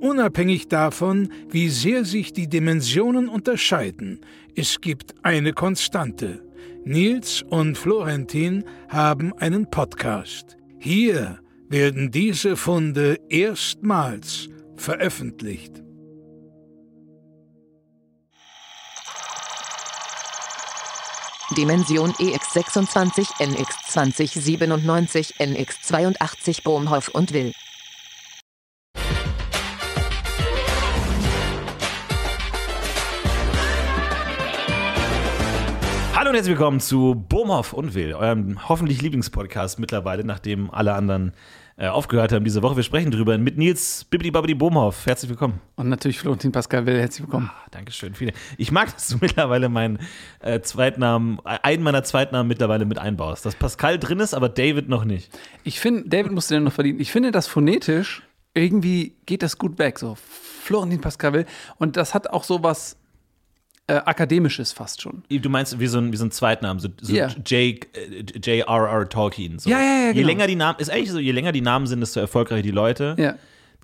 Unabhängig davon, wie sehr sich die Dimensionen unterscheiden, es gibt eine Konstante. Nils und Florentin haben einen Podcast. Hier werden diese Funde erstmals veröffentlicht. Dimension EX26, NX2097, NX82 Bohmhoff und Will. Hallo und herzlich willkommen zu Bohmhoff und Will, eurem hoffentlich Lieblingspodcast mittlerweile, nachdem alle anderen äh, aufgehört haben diese Woche. Wir sprechen drüber mit Nils Bibidi Babidi Bohmhoff. Herzlich willkommen. Und natürlich Florentin Pascal Will. Herzlich willkommen. Ah, Dankeschön. Viele. Ich mag, dass du mittlerweile meinen äh, Zweitnamen, äh, einen meiner Zweitnamen mittlerweile mit einbaust. Dass Pascal drin ist, aber David noch nicht. Ich finde, David musste den noch verdienen. Ich finde, das phonetisch irgendwie geht das gut weg. So Florentin Pascal Will. Und das hat auch so was äh, akademisches fast schon. Du meinst wie so ein, wie so ein Zweitnamen, so, so. Jake, äh, J.R.R. Tolkien. So. Ja, ja, ja, Je genau. länger die Namen, ist eigentlich so, je länger die Namen sind, desto erfolgreicher die Leute. Ja.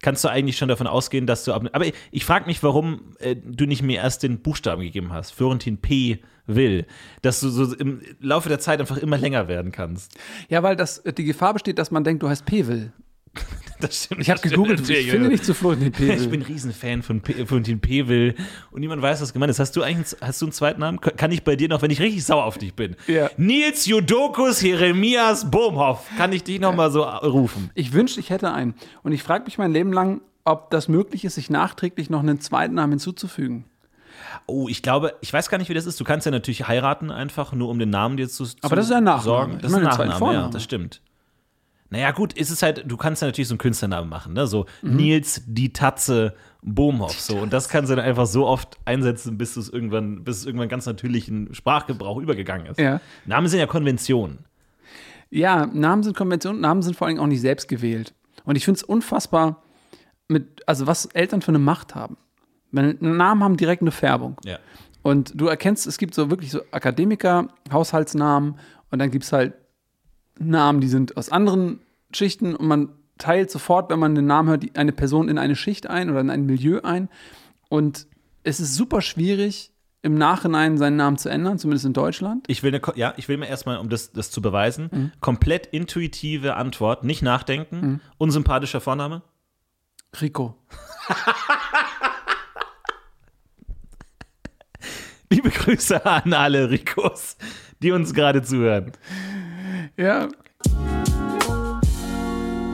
Kannst du eigentlich schon davon ausgehen, dass du ab. Aber ich, ich frage mich, warum äh, du nicht mir erst den Buchstaben gegeben hast. Florentin P. Will. Dass du so im Laufe der Zeit einfach immer länger werden kannst. Ja, weil das, die Gefahr besteht, dass man denkt, du heißt P. Will. Das stimmt. Ich habe gegoogelt, ich finde nicht zu Florentin P. Ich bin ein Riesenfan von P- Florentin P. Will und niemand weiß, was gemeint ist. Hast du eigentlich hast du einen zweiten Namen? Kann ich bei dir noch, wenn ich richtig sauer auf dich bin? Ja. Nils Jodokus Jeremias Bohmhoff. Kann ich dich noch mal so rufen? Ich wünschte, ich hätte einen. Und ich frage mich mein Leben lang, ob das möglich ist, sich nachträglich noch einen zweiten Namen hinzuzufügen. Oh, ich glaube, ich weiß gar nicht, wie das ist. Du kannst ja natürlich heiraten einfach, nur um den Namen dir zu, zu Aber das ist ja ein Nachname. sorgen. Das Ich ist ein Nachname, ja, das stimmt. Naja, gut, ist es halt, du kannst ja natürlich so einen Künstlernamen machen, ne? So Mhm. Nils die Tatze Bohmhoff. So. Und das kannst du dann einfach so oft einsetzen, bis es irgendwann, bis es irgendwann ganz natürlichen Sprachgebrauch übergegangen ist. Ja. Namen sind ja Konventionen. Ja, Namen sind Konventionen, Namen sind vor allem auch nicht selbst gewählt. Und ich finde es unfassbar, mit, also was Eltern für eine Macht haben. Namen haben direkt eine Färbung. Ja. Und du erkennst, es gibt so wirklich so Akademiker, Haushaltsnamen und dann gibt es halt Namen, die sind aus anderen Schichten und man teilt sofort, wenn man den Namen hört, eine Person in eine Schicht ein oder in ein Milieu ein. Und es ist super schwierig, im Nachhinein seinen Namen zu ändern, zumindest in Deutschland. Ich will, eine, ja, ich will mir erstmal, um das, das zu beweisen, Mhm. komplett intuitive Antwort, nicht nachdenken. Unsympathischer Vorname? Rico. Liebe Grüße an alle Ricos, die uns gerade zuhören. Ja.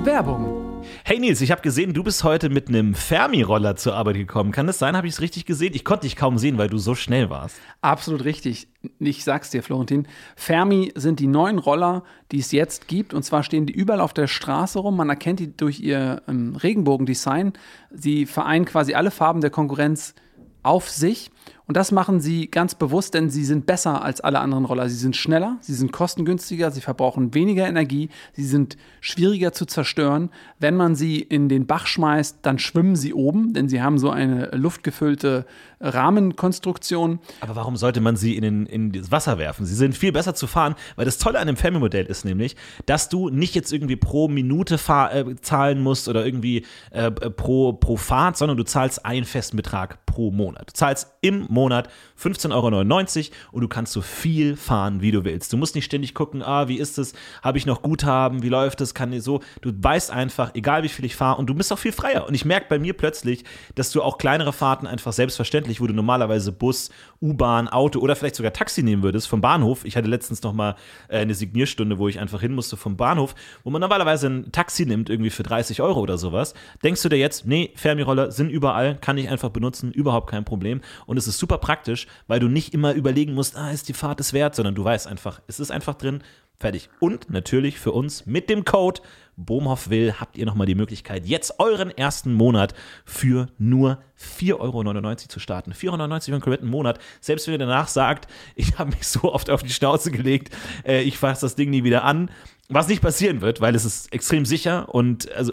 Werbung. Hey Nils, ich habe gesehen, du bist heute mit einem Fermi-Roller zur Arbeit gekommen. Kann das sein? Habe ich es richtig gesehen? Ich konnte dich kaum sehen, weil du so schnell warst. Absolut richtig. Ich sag's dir, Florentin. Fermi sind die neuen Roller, die es jetzt gibt. Und zwar stehen die überall auf der Straße rum. Man erkennt die durch ihr ähm, Regenbogendesign. Sie vereinen quasi alle Farben der Konkurrenz auf sich. Und das machen sie ganz bewusst, denn sie sind besser als alle anderen Roller. Sie sind schneller, sie sind kostengünstiger, sie verbrauchen weniger Energie, sie sind schwieriger zu zerstören. Wenn man sie in den Bach schmeißt, dann schwimmen sie oben, denn sie haben so eine luftgefüllte Rahmenkonstruktion. Aber warum sollte man sie in, den, in das Wasser werfen? Sie sind viel besser zu fahren, weil das Tolle an dem Fermi-Modell ist nämlich, dass du nicht jetzt irgendwie pro Minute fahr, äh, zahlen musst oder irgendwie äh, pro, pro Fahrt, sondern du zahlst einen festen Betrag pro Monat. Du zahlst im Monat 15,99 Euro und du kannst so viel fahren, wie du willst. Du musst nicht ständig gucken, ah, wie ist es, habe ich noch Guthaben, wie läuft es, kann so. Du weißt einfach, egal wie viel ich fahre und du bist auch viel freier. Und ich merke bei mir plötzlich, dass du auch kleinere Fahrten einfach selbstverständlich, wo du normalerweise Bus, U-Bahn, Auto oder vielleicht sogar Taxi nehmen würdest vom Bahnhof. Ich hatte letztens noch mal äh, eine Signierstunde, wo ich einfach hin musste vom Bahnhof, wo man normalerweise ein Taxi nimmt, irgendwie für 30 Euro oder sowas. Denkst du dir jetzt, nee, Fermi-Roller sind überall, kann ich einfach benutzen, überhaupt kein Problem. Und es ist super praktisch, weil du nicht immer überlegen musst, ah, ist die Fahrt es wert, sondern du weißt einfach, es ist einfach drin, Fertig. Und natürlich für uns mit dem Code Bohmhoff will, habt ihr nochmal die Möglichkeit, jetzt euren ersten Monat für nur 4,99 Euro zu starten. 4,99 Euro für einen kompletten Monat. Selbst wenn ihr danach sagt, ich habe mich so oft auf die Schnauze gelegt, äh, ich fasse das Ding nie wieder an. Was nicht passieren wird, weil es ist extrem sicher und also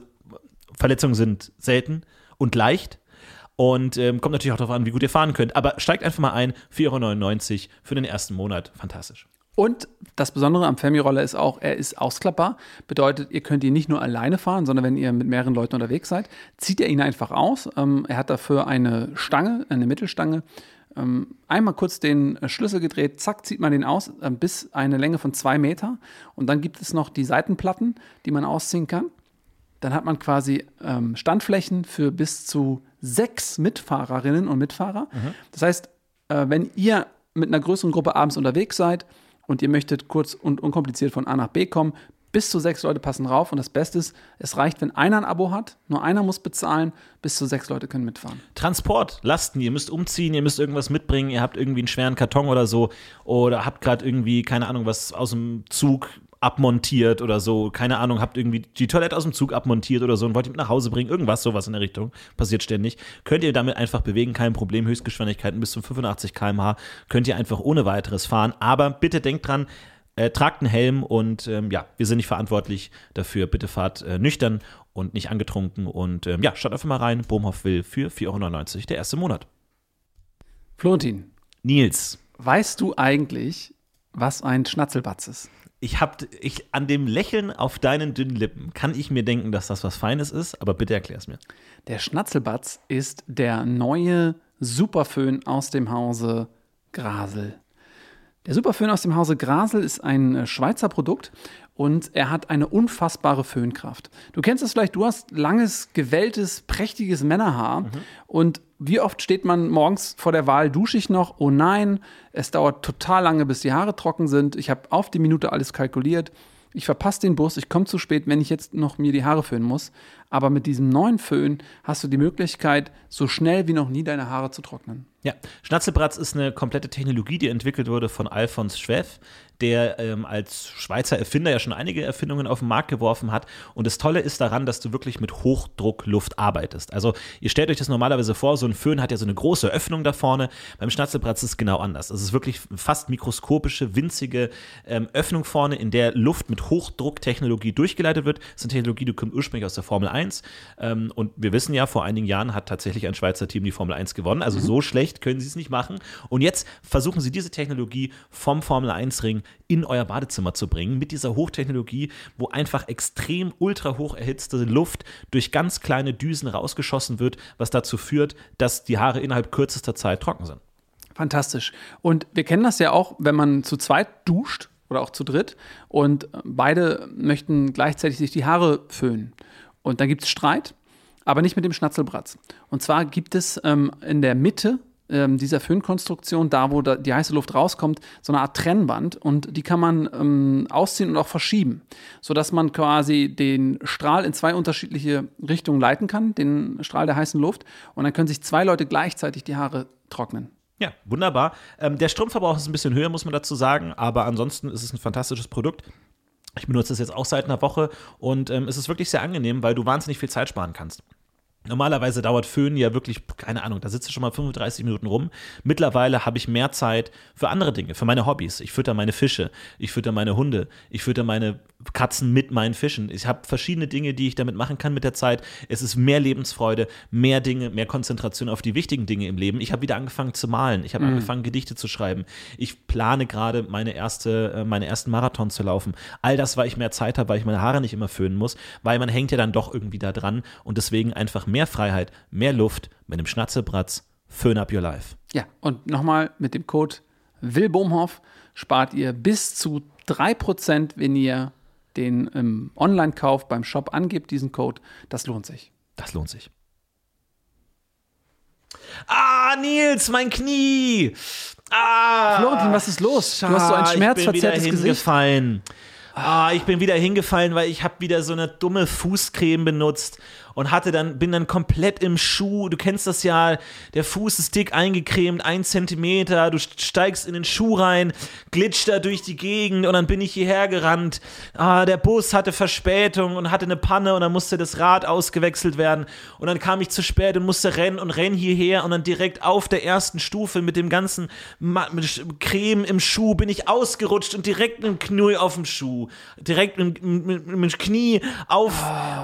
Verletzungen sind selten und leicht. Und ähm, kommt natürlich auch darauf an, wie gut ihr fahren könnt. Aber steigt einfach mal ein, 4,99 Euro für den ersten Monat. Fantastisch. Und das Besondere am Family-Roller ist auch, er ist ausklappbar. Bedeutet, ihr könnt ihn nicht nur alleine fahren, sondern wenn ihr mit mehreren Leuten unterwegs seid, zieht er ihn einfach aus. Ähm, er hat dafür eine Stange, eine Mittelstange. Ähm, einmal kurz den Schlüssel gedreht, zack, zieht man den aus, äh, bis eine Länge von zwei Meter. Und dann gibt es noch die Seitenplatten, die man ausziehen kann. Dann hat man quasi ähm, Standflächen für bis zu sechs Mitfahrerinnen und Mitfahrer. Mhm. Das heißt, äh, wenn ihr mit einer größeren Gruppe abends unterwegs seid, und ihr möchtet kurz und unkompliziert von A nach B kommen, bis zu sechs Leute passen rauf. Und das Beste ist, es reicht, wenn einer ein Abo hat, nur einer muss bezahlen, bis zu sechs Leute können mitfahren. Transport, Lasten, ihr müsst umziehen, ihr müsst irgendwas mitbringen, ihr habt irgendwie einen schweren Karton oder so. Oder habt gerade irgendwie, keine Ahnung, was aus dem Zug abmontiert oder so, keine Ahnung, habt irgendwie die Toilette aus dem Zug abmontiert oder so und wollt ihr mit nach Hause bringen, irgendwas, sowas in der Richtung, passiert ständig, könnt ihr damit einfach bewegen, kein Problem, Höchstgeschwindigkeiten bis zu 85 km/h, könnt ihr einfach ohne weiteres fahren, aber bitte denkt dran, äh, tragt einen Helm und ähm, ja, wir sind nicht verantwortlich dafür, bitte fahrt äh, nüchtern und nicht angetrunken. Und ähm, ja, schaut einfach mal rein, Bohmhoff will für 4,99 Euro der erste Monat. Florentin. Nils. Weißt du eigentlich, was ein Schnatzelbatz ist? Ich habe ich an dem Lächeln auf deinen dünnen Lippen kann ich mir denken, dass das was Feines ist, aber bitte erklär es mir. Der Schnatzelbatz ist der neue Superföhn aus dem Hause Grasel. Der Superföhn aus dem Hause Grasel ist ein äh, Schweizer Produkt und er hat eine unfassbare Föhnkraft. Du kennst es vielleicht, du hast langes, gewelltes, prächtiges Männerhaar mhm. und wie oft steht man morgens vor der Wahl, dusche ich noch? Oh nein, es dauert total lange, bis die Haare trocken sind. Ich habe auf die Minute alles kalkuliert. Ich verpasse den Bus, ich komme zu spät, wenn ich jetzt noch mir die Haare föhnen muss. Aber mit diesem neuen Föhn hast du die Möglichkeit, so schnell wie noch nie deine Haare zu trocknen. Ja, Schnatzelbratz ist eine komplette Technologie, die entwickelt wurde von Alfons Schweff der ähm, als Schweizer Erfinder ja schon einige Erfindungen auf den Markt geworfen hat. Und das Tolle ist daran, dass du wirklich mit Hochdruckluft arbeitest. Also ihr stellt euch das normalerweise vor, so ein Föhn hat ja so eine große Öffnung da vorne. Beim Schnatzelbratz ist es genau anders. Es ist wirklich fast mikroskopische, winzige ähm, Öffnung vorne, in der Luft mit Hochdrucktechnologie durchgeleitet wird. Das ist eine Technologie, die kommt ursprünglich aus der Formel 1. Ähm, und wir wissen ja, vor einigen Jahren hat tatsächlich ein Schweizer Team die Formel 1 gewonnen. Also mhm. so schlecht können sie es nicht machen. Und jetzt versuchen sie diese Technologie vom Formel 1 Ring in euer Badezimmer zu bringen mit dieser Hochtechnologie, wo einfach extrem ultra hoch erhitzte Luft durch ganz kleine Düsen rausgeschossen wird, was dazu führt, dass die Haare innerhalb kürzester Zeit trocken sind. Fantastisch. Und wir kennen das ja auch, wenn man zu zweit duscht oder auch zu dritt und beide möchten gleichzeitig sich die Haare föhnen. Und dann gibt es Streit, aber nicht mit dem Schnatzelbratz. Und zwar gibt es ähm, in der Mitte ähm, dieser Föhnkonstruktion, da wo da die heiße Luft rauskommt, so eine Art Trennwand und die kann man ähm, ausziehen und auch verschieben, sodass man quasi den Strahl in zwei unterschiedliche Richtungen leiten kann, den Strahl der heißen Luft und dann können sich zwei Leute gleichzeitig die Haare trocknen. Ja, wunderbar. Ähm, der Stromverbrauch ist ein bisschen höher, muss man dazu sagen, aber ansonsten ist es ein fantastisches Produkt. Ich benutze es jetzt auch seit einer Woche und ähm, es ist wirklich sehr angenehm, weil du wahnsinnig viel Zeit sparen kannst. Normalerweise dauert Föhn ja wirklich, keine Ahnung, da sitzt du schon mal 35 Minuten rum. Mittlerweile habe ich mehr Zeit für andere Dinge, für meine Hobbys. Ich fütter meine Fische, ich fütter meine Hunde, ich fütter meine Katzen mit meinen Fischen. Ich habe verschiedene Dinge, die ich damit machen kann mit der Zeit. Es ist mehr Lebensfreude, mehr Dinge, mehr Konzentration auf die wichtigen Dinge im Leben. Ich habe wieder angefangen zu malen. Ich habe mhm. angefangen, Gedichte zu schreiben. Ich plane gerade meine erste, äh, meine ersten Marathon zu laufen. All das, weil ich mehr Zeit habe, weil ich meine Haare nicht immer föhnen muss, weil man hängt ja dann doch irgendwie da dran und deswegen einfach mehr Freiheit, mehr Luft mit dem Schnatzebratz. Föhn up your life. Ja, und nochmal mit dem Code Wilbomhoff spart ihr bis zu 3%, wenn ihr den im Online-Kauf beim Shop angibt, diesen Code, das lohnt sich. Das lohnt sich. Ah, Nils, mein Knie! Ah! Florentin, was ist los? Du hast so ein schmerzverzerrtes ich bin wieder hingefallen. Ah, ich bin wieder hingefallen, weil ich habe wieder so eine dumme Fußcreme benutzt und hatte dann, bin dann komplett im Schuh. Du kennst das ja, der Fuß ist dick eingecremt, ein Zentimeter, du steigst in den Schuh rein, glitscht da durch die Gegend und dann bin ich hierher gerannt. Ah, der Bus hatte Verspätung und hatte eine Panne und dann musste das Rad ausgewechselt werden und dann kam ich zu spät und musste rennen und renn hierher und dann direkt auf der ersten Stufe mit dem ganzen Creme im Schuh bin ich ausgerutscht und direkt mit dem Knie auf dem Schuh, direkt mit, mit, mit dem Knie auf,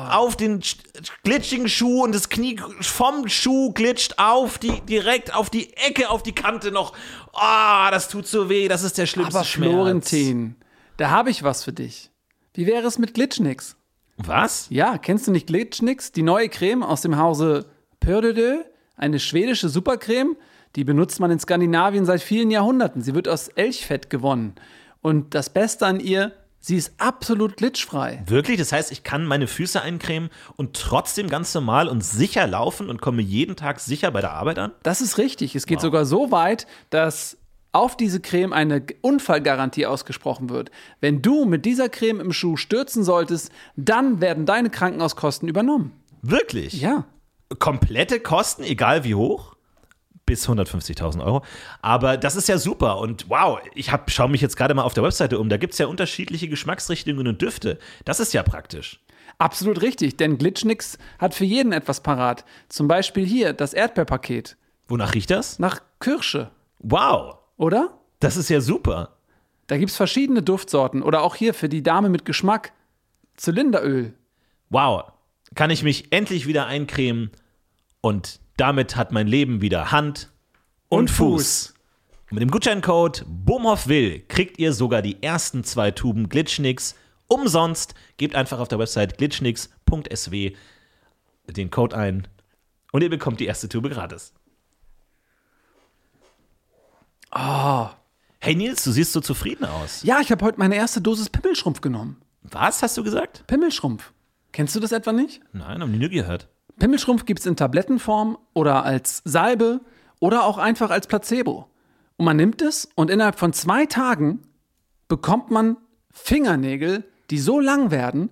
auf den glitschigen Schuh und das Knie vom Schuh glitscht auf die, direkt auf die Ecke, auf die Kante noch. Ah, das tut so weh, das ist der schlimmste Aber Schmerz. Florentin, da habe ich was für dich. Wie wäre es mit Glitschnix? Was? Ja, kennst du nicht Glitschnix? Die neue Creme aus dem Hause Pördedö, eine schwedische Supercreme. Die benutzt man in Skandinavien seit vielen Jahrhunderten. Sie wird aus Elchfett gewonnen. Und das Beste an ihr, sie ist absolut glitschfrei. Wirklich? Das heißt, ich kann meine Füße eincremen und trotzdem ganz normal und sicher laufen und komme jeden Tag sicher bei der Arbeit an? Das ist richtig. Es geht sogar so weit, dass auf diese Creme eine Unfallgarantie ausgesprochen wird. Wenn du mit dieser Creme im Schuh stürzen solltest, dann werden deine Krankenhauskosten übernommen. Wirklich? Ja. komplette Kosten, egal wie hoch, bis 150.000 Euro. Aber das ist ja super und wow, ich hab, schaue mich jetzt gerade mal auf der Webseite um. Da gibt es ja unterschiedliche Geschmacksrichtungen und Düfte. Das ist ja praktisch. Absolut richtig, denn Glitschnix hat für jeden etwas parat. Zum Beispiel hier das Erdbeerpaket Wonach riecht das? nach Kirsche, Wow, oder? das ist ja super. Da gibt es verschiedene Duftsorten oder auch hier für die Dame mit Geschmack Zylinderöl. Wow, kann ich mich endlich wieder eincremen und damit hat mein Leben wieder Hand und, Und Fuß. Fuß. Mit dem Gutscheincode BOMHOFWILL kriegt ihr sogar die ersten zwei Tuben Glitschnix umsonst. Gebt einfach auf der Website glitschnix.sw den Code ein und ihr bekommt die erste Tube gratis. Hey Nils, du siehst so zufrieden aus. Ja, ich habe heute meine erste Dosis Pimmelschrumpf genommen. Was hast du gesagt? Pimmelschrumpf. Kennst du das etwa nicht? Nein, hab ich nie gehört. Pimmelschrumpf gibt es in Tablettenform oder als Salbe oder auch einfach als Placebo. Und man nimmt es und innerhalb von zwei Tagen bekommt man Fingernägel, die so lang werden,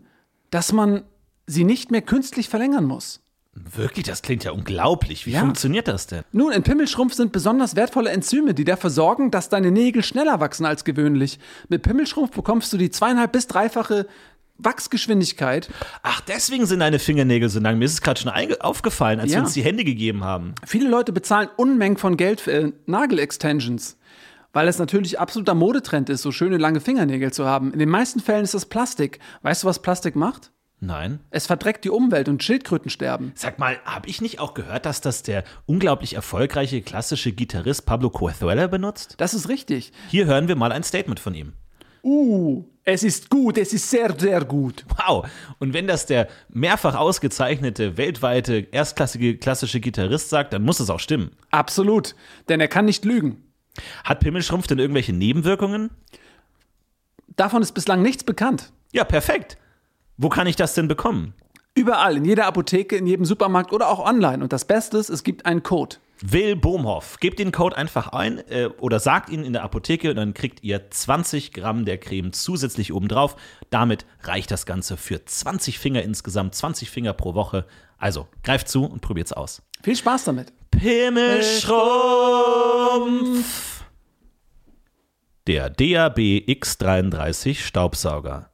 dass man sie nicht mehr künstlich verlängern muss. Wirklich, das klingt ja unglaublich. Wie Ja. funktioniert das denn? Nun, in Pimmelschrumpf sind besonders wertvolle Enzyme, die dafür sorgen, dass deine Nägel schneller wachsen als gewöhnlich. Mit Pimmelschrumpf bekommst du die zweieinhalb bis dreifache Wachsgeschwindigkeit. Ach, deswegen sind deine Fingernägel so lang. Mir ist es gerade schon aufgefallen, als Ja. wir uns die Hände gegeben haben. Viele Leute bezahlen Unmengen von Geld für äh, Nagel-Extensions, weil es natürlich absoluter Modetrend ist, so schöne lange Fingernägel zu haben. In den meisten Fällen ist das Plastik. Weißt du, was Plastik macht? Nein. Es verdreckt die Umwelt und Schildkröten sterben. Sag mal, habe ich nicht auch gehört, dass das der unglaublich erfolgreiche klassische Gitarrist Pablo Coelho benutzt? Das ist richtig. Hier hören wir mal ein Statement von ihm. Uh, es ist gut, es ist sehr, sehr gut. Wow. Und wenn das der mehrfach ausgezeichnete, weltweite, erstklassige klassische Gitarrist sagt, dann muss es auch stimmen. Absolut, denn er kann nicht lügen. Hat Pimmelschrumpf denn irgendwelche Nebenwirkungen? Davon ist bislang nichts bekannt. Ja, perfekt. Wo kann ich das denn bekommen? Überall, in jeder Apotheke, in jedem Supermarkt oder auch online. Und das Beste ist, es gibt einen Code. Will Bohmhoff. Gebt den Code einfach ein äh, oder sagt ihn in der Apotheke und dann kriegt ihr 20 Gramm der Creme zusätzlich obendrauf. Damit reicht das Ganze für 20 Finger insgesamt, 20 Finger pro Woche. Also greift zu und probiert's aus. Viel Spaß damit. Pimmelschrumpf. Der DAB X33 Staubsauger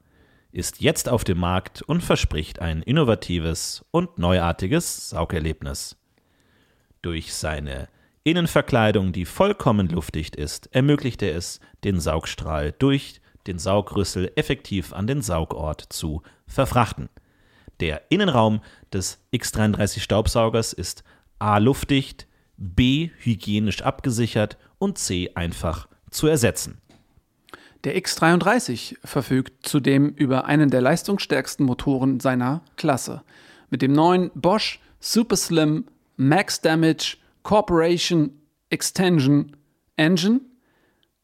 ist jetzt auf dem Markt und verspricht ein innovatives und neuartiges Saugerlebnis. Durch seine Innenverkleidung, die vollkommen luftdicht ist, ermöglicht er es, den Saugstrahl durch den Saugrüssel effektiv an den Saugort zu verfrachten. Der Innenraum des X33 Staubsaugers ist A luftdicht, B hygienisch abgesichert und C einfach zu ersetzen. Der X33 verfügt zudem über einen der leistungsstärksten Motoren seiner Klasse. Mit dem neuen Bosch Super Slim Max Damage Corporation Extension Engine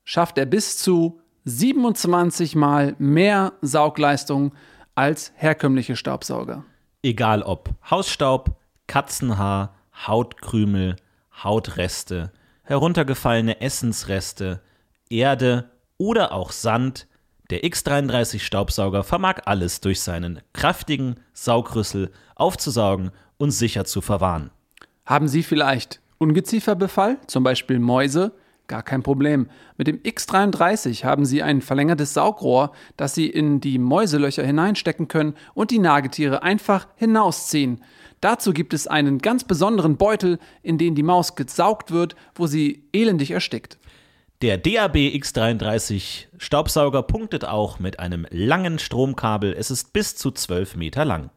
schafft er bis zu 27 Mal mehr Saugleistung als herkömmliche Staubsauger. Egal ob Hausstaub, Katzenhaar, Hautkrümel, Hautreste, heruntergefallene Essensreste, Erde oder auch Sand, Der X33 Staubsauger vermag alles durch seinen kräftigen Saugrüssel aufzusaugen und sicher zu verwahren. Haben Sie vielleicht Ungezieferbefall, zum Beispiel Mäuse? Gar kein Problem. Mit dem X33 haben Sie ein verlängertes Saugrohr, das Sie in die Mäuselöcher hineinstecken können und die Nagetiere einfach hinausziehen. Dazu gibt es einen ganz besonderen Beutel, in den die Maus gesaugt wird, wo sie elendig erstickt. Der DAB X33 Staubsauger punktet auch mit einem langen Stromkabel. Es ist bis zu 12 Meter lang.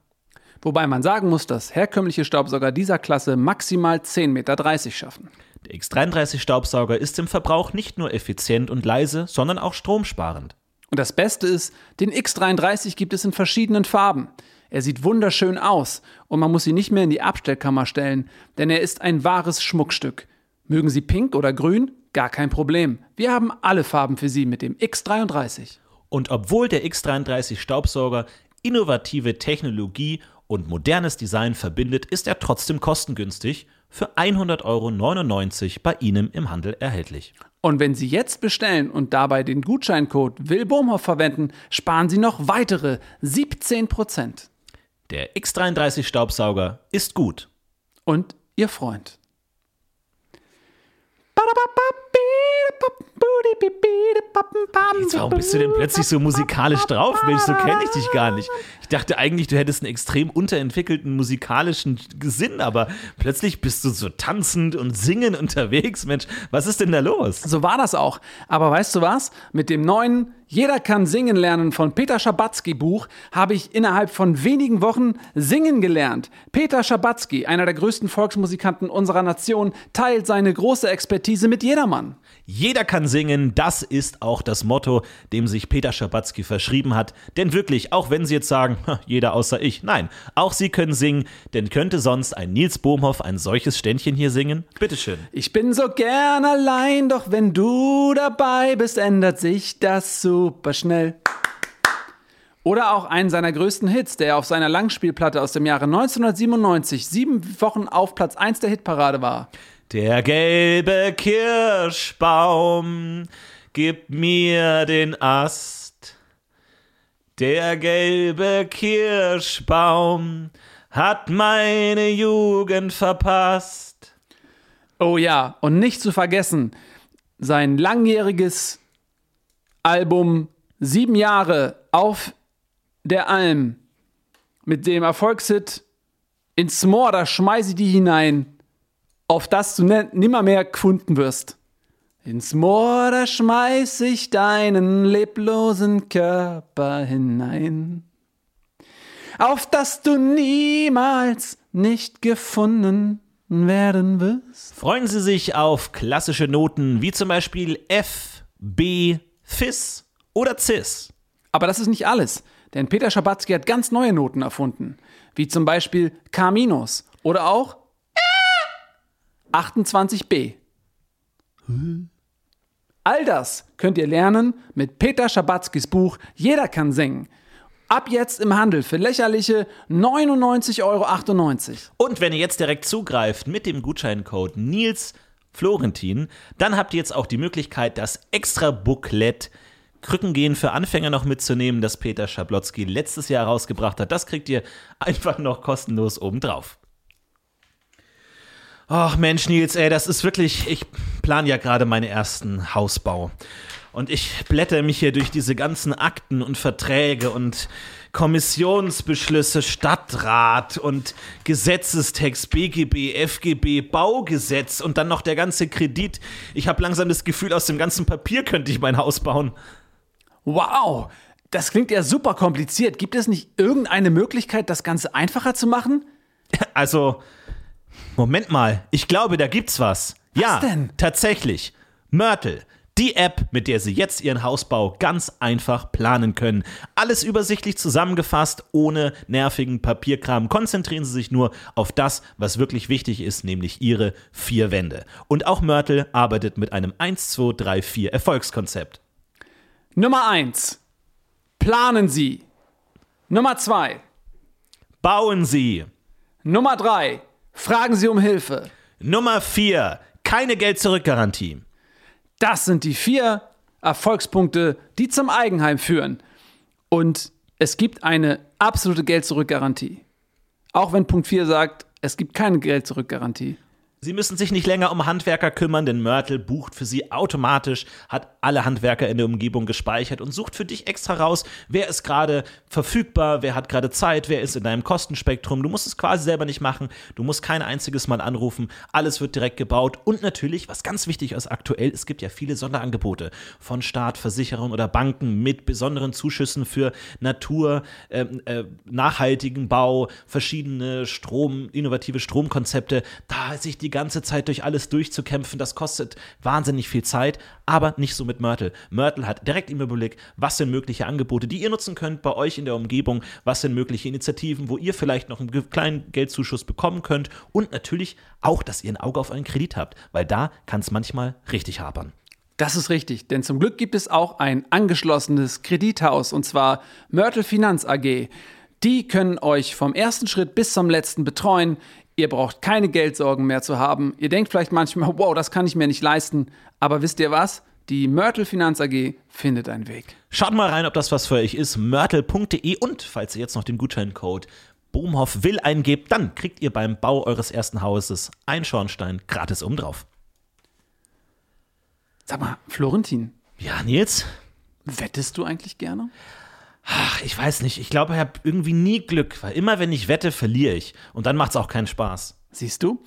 Wobei man sagen muss, dass herkömmliche Staubsauger dieser Klasse maximal 10,30 Meter schaffen. Der X33 Staubsauger ist im Verbrauch nicht nur effizient und leise, sondern auch stromsparend. Und das Beste ist, den X33 gibt es in verschiedenen Farben. Er sieht wunderschön aus und man muss ihn nicht mehr in die Abstellkammer stellen, denn er ist ein wahres Schmuckstück. Mögen Sie pink oder grün? Gar kein Problem. Wir haben alle Farben für Sie mit dem X33. Und obwohl der X33 Staubsauger innovative Technologie und modernes Design verbindet, ist er trotzdem kostengünstig für 100,99 Euro bei Ihnen im Handel erhältlich. Und wenn Sie jetzt bestellen und dabei den Gutscheincode WillBohmhoff verwenden, sparen Sie noch weitere 17%. Der X33 Staubsauger ist gut. Und Ihr Freund. Jetzt, warum bist du denn plötzlich so musikalisch drauf, Mensch? So kenne ich dich gar nicht. Ich dachte eigentlich, du hättest einen extrem unterentwickelten musikalischen Sinn, aber plötzlich bist du so tanzend und singend unterwegs. Mensch, was ist denn da los? So war das auch. Aber weißt du was? Mit dem neuen Jeder kann singen lernen von Peter Schabatzky Buch habe ich innerhalb von wenigen Wochen singen gelernt. Peter Schabatzky, einer der größten Volksmusikanten unserer Nation, teilt seine große Expertise mit jedermann. Jeder kann singen, das ist auch das Motto, dem sich Peter Schabatzky verschrieben hat. Denn wirklich, auch wenn Sie jetzt sagen, jeder außer ich, nein, auch Sie können singen, denn könnte sonst ein Nils Bohmhoff ein solches Ständchen hier singen? Bitteschön. Ich bin so gern allein, doch wenn du dabei bist, ändert sich das super schnell. Oder auch einen seiner größten Hits, der auf seiner Langspielplatte aus dem Jahre 1997 sieben Wochen auf Platz 1 der Hitparade war. Der gelbe Kirschbaum gibt mir den Ast. Der gelbe Kirschbaum hat meine Jugend verpasst. Oh ja, und nicht zu vergessen, sein langjähriges Album Sieben Jahre auf der Alm mit dem Erfolgshit Ins Moor, da schmeiß ich die hinein auf das du nimmer mehr gefunden wirst. Ins Moor, da schmeiß ich deinen leblosen Körper hinein, auf das du niemals nicht gefunden werden wirst. Freuen Sie sich auf klassische Noten wie zum Beispiel F, B, Fis oder Cis. Aber das ist nicht alles, denn Peter Schabatzky hat ganz neue Noten erfunden, wie zum Beispiel K- oder auch 28b. All das könnt ihr lernen mit Peter Schabatzkis Buch Jeder kann singen. Ab jetzt im Handel für lächerliche 99,98 Euro. Und wenn ihr jetzt direkt zugreift mit dem Gutscheincode Nils Florentin, dann habt ihr jetzt auch die Möglichkeit, das extra Booklet Krückengehen für Anfänger noch mitzunehmen, das Peter Schablotzky letztes Jahr rausgebracht hat. Das kriegt ihr einfach noch kostenlos obendrauf. Ach Mensch, Nils, ey, das ist wirklich. Ich plane ja gerade meinen ersten Hausbau. Und ich blätter mich hier durch diese ganzen Akten und Verträge und Kommissionsbeschlüsse, Stadtrat und Gesetzestext, BGB, FGB, Baugesetz und dann noch der ganze Kredit. Ich habe langsam das Gefühl, aus dem ganzen Papier könnte ich mein Haus bauen. Wow, das klingt ja super kompliziert. Gibt es nicht irgendeine Möglichkeit, das Ganze einfacher zu machen? Also, Moment mal, ich glaube, da gibt's was. Was ja, denn? tatsächlich. Mörtel. Die App, mit der Sie jetzt Ihren Hausbau ganz einfach planen können. Alles übersichtlich zusammengefasst, ohne nervigen Papierkram. Konzentrieren Sie sich nur auf das, was wirklich wichtig ist, nämlich Ihre vier Wände. Und auch Mörtel arbeitet mit einem 1, 2, 3, 4 Erfolgskonzept. Nummer 1. Planen Sie. Nummer 2. Bauen Sie. Nummer 3. Fragen Sie um Hilfe. Nummer 4. Keine Geld-Zurück-Garantie. Das sind die vier Erfolgspunkte, die zum Eigenheim führen. Und es gibt eine absolute Geld-Zurück-Garantie. Auch wenn Punkt 4 sagt, es gibt keine Geld-Zurück-Garantie. Sie müssen sich nicht länger um Handwerker kümmern, denn Mörtel bucht für Sie automatisch, hat alle Handwerker in der Umgebung gespeichert und sucht für dich extra raus, wer ist gerade verfügbar, wer hat gerade Zeit, wer ist in deinem Kostenspektrum. Du musst es quasi selber nicht machen, du musst kein einziges Mal anrufen, alles wird direkt gebaut und natürlich, was ganz wichtig ist aktuell, es gibt ja viele Sonderangebote von Staat, Versicherung oder Banken mit besonderen Zuschüssen für Natur, ähm, äh, nachhaltigen Bau, verschiedene Strom, innovative Stromkonzepte. Da sich die ganze Zeit durch alles durchzukämpfen, das kostet wahnsinnig viel Zeit, aber nicht so mit Mörtel. Mörtel hat direkt im Überblick, was sind mögliche Angebote, die ihr nutzen könnt bei euch in der Umgebung, was sind mögliche Initiativen, wo ihr vielleicht noch einen kleinen Geldzuschuss bekommen könnt und natürlich auch, dass ihr ein Auge auf euren Kredit habt, weil da kann es manchmal richtig hapern. Das ist richtig, denn zum Glück gibt es auch ein angeschlossenes Kredithaus und zwar Mörtel Finanz AG. Die können euch vom ersten Schritt bis zum letzten betreuen. Ihr braucht keine Geldsorgen mehr zu haben. Ihr denkt vielleicht manchmal, wow, das kann ich mir nicht leisten. Aber wisst ihr was? Die Mörtel Finanz AG findet einen Weg. Schaut mal rein, ob das was für euch ist. Mörtel.de und falls ihr jetzt noch den Gutscheincode Boomhoff will eingebt, dann kriegt ihr beim Bau eures ersten Hauses ein Schornstein gratis obendrauf. Sag mal, Florentin, Ja, Nils? wettest du eigentlich gerne? Ach, ich weiß nicht. Ich glaube, ich habe irgendwie nie Glück, weil immer wenn ich wette, verliere ich. Und dann macht es auch keinen Spaß. Siehst du?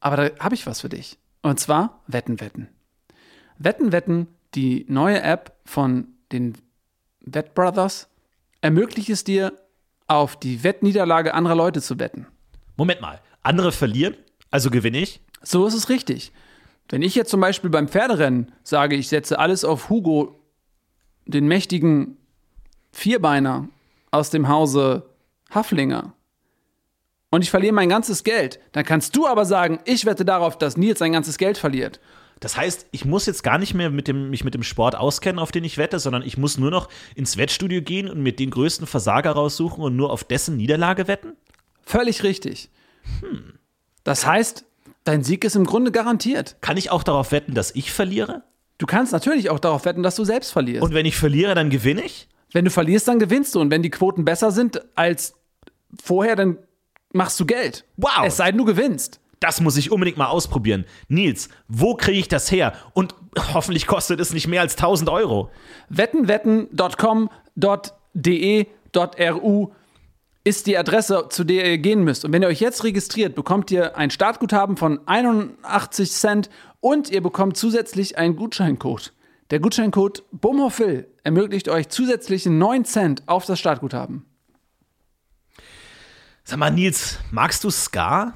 Aber da habe ich was für dich. Und zwar Wetten, Wetten. Wetten, Wetten, die neue App von den Wettbrothers, ermöglicht es dir, auf die Wettniederlage anderer Leute zu wetten. Moment mal. Andere verlieren? Also gewinne ich? So ist es richtig. Wenn ich jetzt zum Beispiel beim Pferderennen sage, ich setze alles auf Hugo, den mächtigen Vierbeiner aus dem Hause Haflinger, und ich verliere mein ganzes Geld, dann kannst du aber sagen, ich wette darauf, dass Nils sein ganzes Geld verliert. Das heißt, ich muss jetzt gar nicht mehr mit dem, mich mit dem Sport auskennen, auf den ich wette, sondern ich muss nur noch ins Wettstudio gehen und mir den größten Versager raussuchen und nur auf dessen Niederlage wetten? Völlig richtig. Das heißt, dein Sieg ist im Grunde garantiert. Kann ich auch darauf wetten, dass ich verliere? Du kannst natürlich auch darauf wetten, dass du selbst verlierst. Und wenn ich verliere, dann gewinne ich? Wenn du verlierst, dann gewinnst du. Und wenn die Quoten besser sind als vorher, dann machst du Geld. Wow. Es sei denn, du gewinnst. Das muss ich unbedingt mal ausprobieren. Nils, wo kriege ich das her? Und hoffentlich kostet es nicht mehr als 1000 Euro. Wettenwetten.com.de.ru ist die Adresse, zu der ihr gehen müsst. Und wenn ihr euch jetzt registriert, bekommt ihr ein Startguthaben von 81 Cent und ihr bekommt zusätzlich einen Gutscheincode. Der Gutscheincode BOMHOFIL ermöglicht euch zusätzliche 9 Cent auf das Startguthaben. Sag mal, Nils, magst du Ska?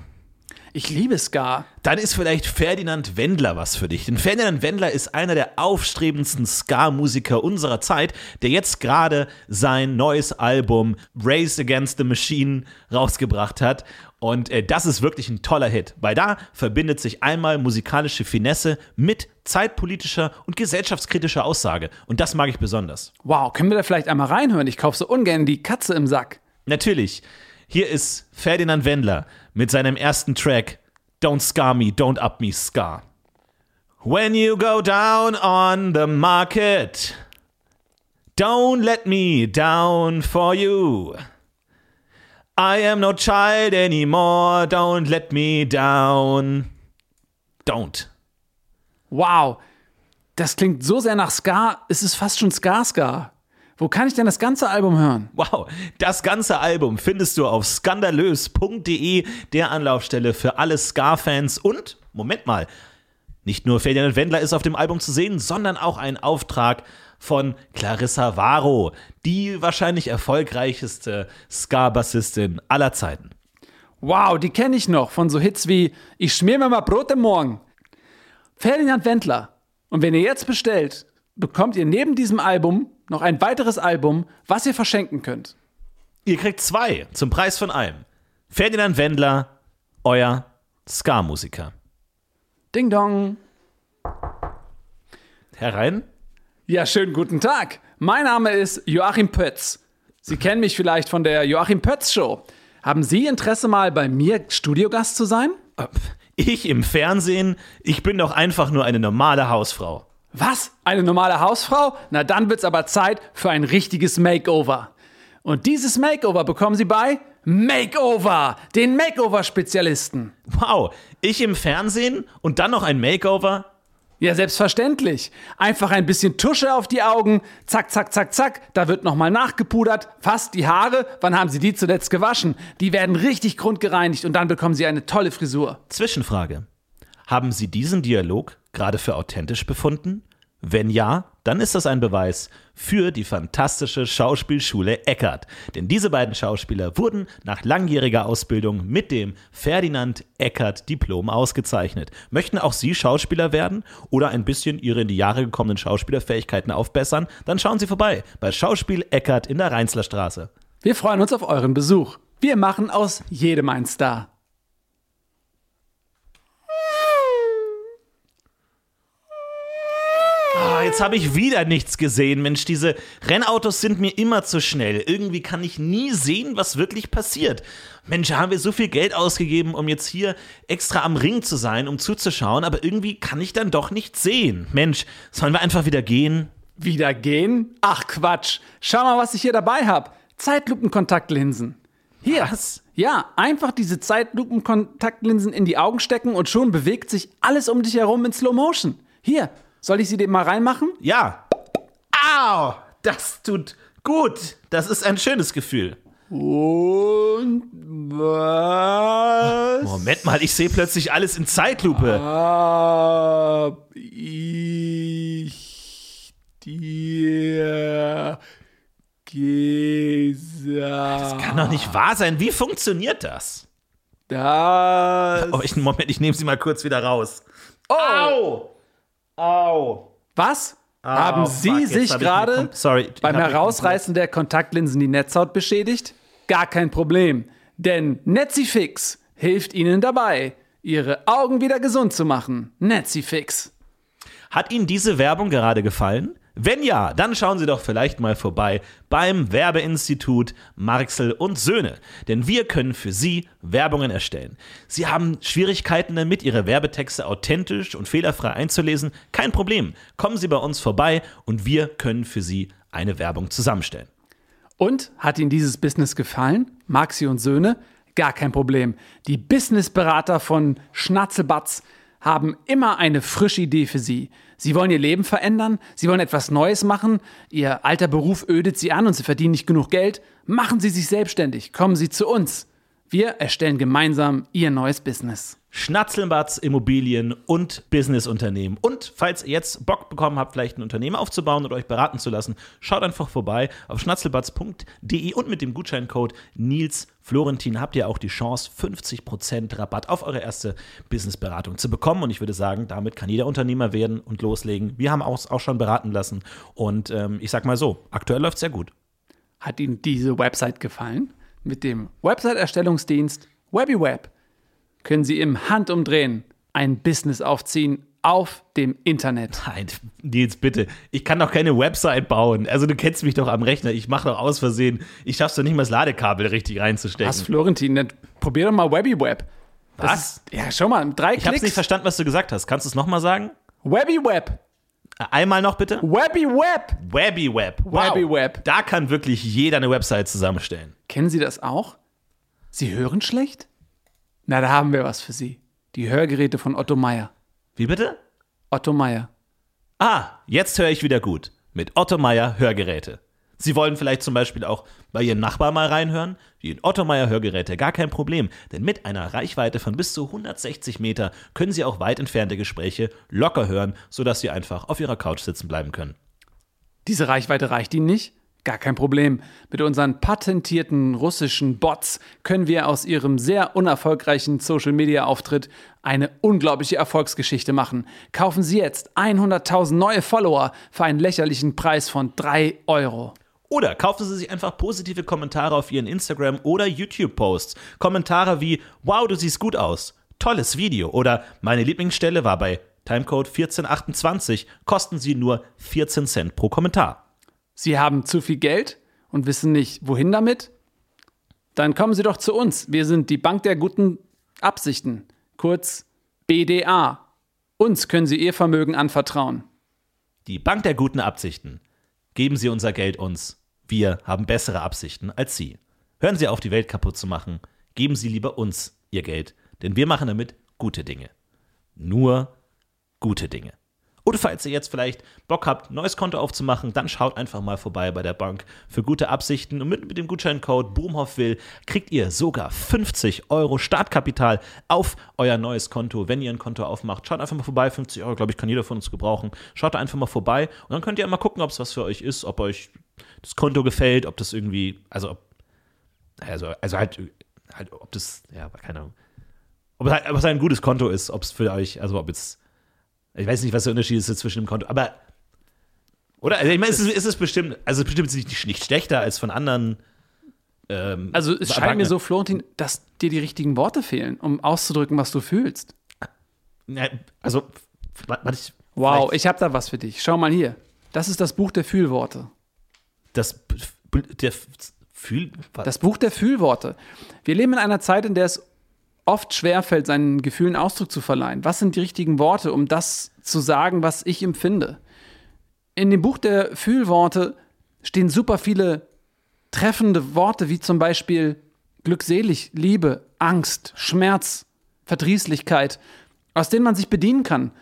Ich liebe Ska. Dann ist vielleicht Ferdinand Wendler was für dich. Denn Ferdinand Wendler ist einer der aufstrebendsten Ska-Musiker unserer Zeit, der jetzt gerade sein neues Album Race Against the Machine rausgebracht hat. Und äh, das ist wirklich ein toller Hit, weil da verbindet sich einmal musikalische Finesse mit zeitpolitischer und gesellschaftskritischer Aussage. Und das mag ich besonders. Wow, können wir da vielleicht einmal reinhören? Ich kaufe so ungern die Katze im Sack. Natürlich, hier ist Ferdinand Wendler mit seinem ersten Track Don't Scar Me, Don't Up Me Scar. When you go down on the market, don't let me down for you. I am no child anymore, don't let me down. Don't. Wow, das klingt so sehr nach Ska, es ist fast schon Ska-Ska. Wo kann ich denn das ganze Album hören? Wow, das ganze Album findest du auf skandalös.de, der Anlaufstelle für alle Ska-Fans. Und, Moment mal, nicht nur Ferdinand Wendler ist auf dem Album zu sehen, sondern auch ein Auftrag von Clarissa Varo, die wahrscheinlich erfolgreichste Ska-Bassistin aller Zeiten. Wow, die kenne ich noch von so Hits wie Ich schmier mir mal Brot im Morgen. Ferdinand Wendler. Und wenn ihr jetzt bestellt, bekommt ihr neben diesem Album noch ein weiteres Album, was ihr verschenken könnt. Ihr kriegt zwei zum Preis von einem. Ferdinand Wendler, euer Ska-Musiker. Ding dong. Herein? Ja, schönen guten Tag. Mein Name ist Joachim Pötz. Sie kennen mich vielleicht von der Joachim Pötz Show. Haben Sie Interesse mal bei mir Studiogast zu sein? Ich im Fernsehen? Ich bin doch einfach nur eine normale Hausfrau. Was? Eine normale Hausfrau? Na dann wird's aber Zeit für ein richtiges Makeover. Und dieses Makeover bekommen Sie bei Makeover, den Makeover-Spezialisten. Wow, ich im Fernsehen und dann noch ein Makeover? Ja, selbstverständlich. Einfach ein bisschen Tusche auf die Augen, zack, zack, zack, zack, da wird nochmal nachgepudert, fast die Haare, wann haben Sie die zuletzt gewaschen? Die werden richtig grundgereinigt und dann bekommen Sie eine tolle Frisur. Zwischenfrage. Haben Sie diesen Dialog gerade für authentisch befunden? Wenn ja, dann ist das ein Beweis für die fantastische Schauspielschule Eckert. Denn diese beiden Schauspieler wurden nach langjähriger Ausbildung mit dem Ferdinand Eckert Diplom ausgezeichnet. Möchten auch Sie Schauspieler werden oder ein bisschen Ihre in die Jahre gekommenen Schauspielerfähigkeiten aufbessern? Dann schauen Sie vorbei bei Schauspiel Eckert in der Rheinzler Straße. Wir freuen uns auf euren Besuch. Wir machen aus jedem ein Star. Jetzt habe ich wieder nichts gesehen. Mensch, diese Rennautos sind mir immer zu schnell. Irgendwie kann ich nie sehen, was wirklich passiert. Mensch, haben wir so viel Geld ausgegeben, um jetzt hier extra am Ring zu sein, um zuzuschauen, aber irgendwie kann ich dann doch nichts sehen. Mensch, sollen wir einfach wieder gehen? Wieder gehen? Ach Quatsch. Schau mal, was ich hier dabei habe. Zeitlupenkontaktlinsen. Hier. Was? Ja, einfach diese Zeitlupenkontaktlinsen in die Augen stecken und schon bewegt sich alles um dich herum in Slow Motion. Hier, soll ich sie dir mal reinmachen? Ja. Au! Das tut gut. Das ist ein schönes Gefühl. Und was Moment mal, ich sehe plötzlich alles in Zeitlupe. hab ich dir gesagt? Kann doch nicht wahr sein. Wie funktioniert das? Das Oh, ich, Moment, ich nehme sie mal kurz wieder raus. Au! Au! Was? Haben Au, Sie fuck, sich gerade beim Herausreißen der Kontaktlinsen die Netzhaut beschädigt? Gar kein Problem, denn Netzifix hilft Ihnen dabei, Ihre Augen wieder gesund zu machen. Netzifix. Hat Ihnen diese Werbung gerade gefallen? Wenn ja, dann schauen Sie doch vielleicht mal vorbei beim Werbeinstitut Marxel und Söhne, denn wir können für Sie Werbungen erstellen. Sie haben Schwierigkeiten damit, Ihre Werbetexte authentisch und fehlerfrei einzulesen? Kein Problem. Kommen Sie bei uns vorbei und wir können für Sie eine Werbung zusammenstellen. Und hat Ihnen dieses Business gefallen? Maxi und Söhne? Gar kein Problem. Die Businessberater von Schnatzelbatz haben immer eine frische Idee für Sie. Sie wollen Ihr Leben verändern, Sie wollen etwas Neues machen, Ihr alter Beruf ödet Sie an und Sie verdienen nicht genug Geld. Machen Sie sich selbstständig, kommen Sie zu uns. Wir erstellen gemeinsam Ihr neues Business. Schnatzelbatz, Immobilien und Businessunternehmen. Und falls ihr jetzt Bock bekommen habt, vielleicht ein Unternehmen aufzubauen oder euch beraten zu lassen, schaut einfach vorbei auf schnatzelbatz.de und mit dem Gutscheincode Nils Florentin habt ihr auch die Chance, 50% Rabatt auf eure erste Businessberatung zu bekommen. Und ich würde sagen, damit kann jeder Unternehmer werden und loslegen. Wir haben auch, auch schon beraten lassen. Und ähm, ich sag mal so, aktuell läuft es sehr gut. Hat Ihnen diese Website gefallen? Mit dem Website-Erstellungsdienst WebbyWeb können Sie im Handumdrehen ein Business aufziehen auf dem Internet. Nein, Nils, bitte. Ich kann doch keine Website bauen. Also du kennst mich doch am Rechner. Ich mache doch aus Versehen. Ich schaff's doch nicht mal das Ladekabel richtig reinzustecken. Was, Florentin? Dann probier doch mal WebbyWeb. Was? Ist, ja, schau mal, drei Ich hab's nicht Klicks. verstanden, was du gesagt hast. Kannst du es nochmal sagen? WebbyWeb. Einmal noch bitte. WebbyWeb. WebbyWeb. Wow. WebbyWeb. Da kann wirklich jeder eine Website zusammenstellen. Kennen Sie das auch? Sie hören schlecht? Na, da haben wir was für Sie. Die Hörgeräte von Otto Meier. Wie bitte? Otto Meier. Ah, jetzt höre ich wieder gut. Mit Otto Meier Hörgeräte. Sie wollen vielleicht zum Beispiel auch bei Ihrem Nachbar mal reinhören? Die Otto Meier Hörgeräte, gar kein Problem. Denn mit einer Reichweite von bis zu 160 Meter können Sie auch weit entfernte Gespräche locker hören, sodass Sie einfach auf Ihrer Couch sitzen bleiben können. Diese Reichweite reicht Ihnen nicht? Gar kein Problem. Mit unseren patentierten russischen Bots können wir aus Ihrem sehr unerfolgreichen Social-Media-Auftritt eine unglaubliche Erfolgsgeschichte machen. Kaufen Sie jetzt 100.000 neue Follower für einen lächerlichen Preis von 3 Euro. Oder kaufen Sie sich einfach positive Kommentare auf Ihren Instagram- oder YouTube-Posts. Kommentare wie, wow, du siehst gut aus, tolles Video oder meine Lieblingsstelle war bei Timecode 1428, kosten Sie nur 14 Cent pro Kommentar. Sie haben zu viel Geld und wissen nicht, wohin damit? Dann kommen Sie doch zu uns. Wir sind die Bank der guten Absichten, kurz BDA. Uns können Sie Ihr Vermögen anvertrauen. Die Bank der guten Absichten. Geben Sie unser Geld uns. Wir haben bessere Absichten als Sie. Hören Sie auf, die Welt kaputt zu machen. Geben Sie lieber uns Ihr Geld, denn wir machen damit gute Dinge. Nur gute Dinge. Oder falls ihr jetzt vielleicht Bock habt, ein neues Konto aufzumachen, dann schaut einfach mal vorbei bei der Bank für gute Absichten. Und mit, mit dem Gutscheincode Boomhoff kriegt ihr sogar 50 Euro Startkapital auf euer neues Konto, wenn ihr ein Konto aufmacht. Schaut einfach mal vorbei, 50 Euro, glaube ich, kann jeder von uns gebrauchen. Schaut einfach mal vorbei und dann könnt ihr mal gucken, ob es was für euch ist, ob euch das Konto gefällt, ob das irgendwie, also, ob, also, also halt, halt, ob das, ja, keine Ahnung, ob es, halt, ob es ein gutes Konto ist, ob es für euch, also ob jetzt ich weiß nicht, was der Unterschied ist zwischen dem Konto, aber. Oder? Also ich meine, ist es, ist es bestimmt, also es bestimmt nicht, nicht schlechter als von anderen. Ähm, also es scheint mir so, Florentin, dass dir die richtigen Worte fehlen, um auszudrücken, was du fühlst. Ja, also, warte ich. Wow, ich habe da was für dich. Schau mal hier. Das ist das Buch der Fühlworte. Das der Fühl Das Buch der Fühlworte. Wir leben in einer Zeit, in der es oft schwerfällt, seinen Gefühlen Ausdruck zu verleihen. Was sind die richtigen Worte, um das zu sagen, was ich empfinde? In dem Buch der Fühlworte stehen super viele treffende Worte, wie zum Beispiel glückselig, Liebe, Angst, Schmerz, Verdrießlichkeit, aus denen man sich bedienen kann.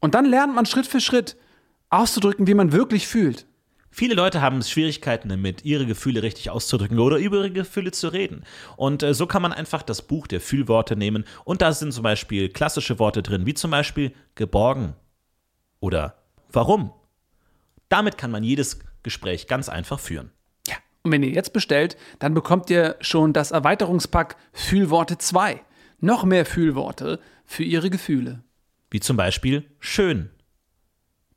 Und dann lernt man Schritt für Schritt auszudrücken, wie man wirklich fühlt. Viele Leute haben Schwierigkeiten damit, ihre Gefühle richtig auszudrücken oder über ihre Gefühle zu reden. Und äh, so kann man einfach das Buch der Fühlworte nehmen und da sind zum Beispiel klassische Worte drin, wie zum Beispiel geborgen oder warum. Damit kann man jedes Gespräch ganz einfach führen. Ja, und wenn ihr jetzt bestellt, dann bekommt ihr schon das Erweiterungspack Fühlworte 2. Noch mehr Fühlworte für ihre Gefühle. Wie zum Beispiel schön,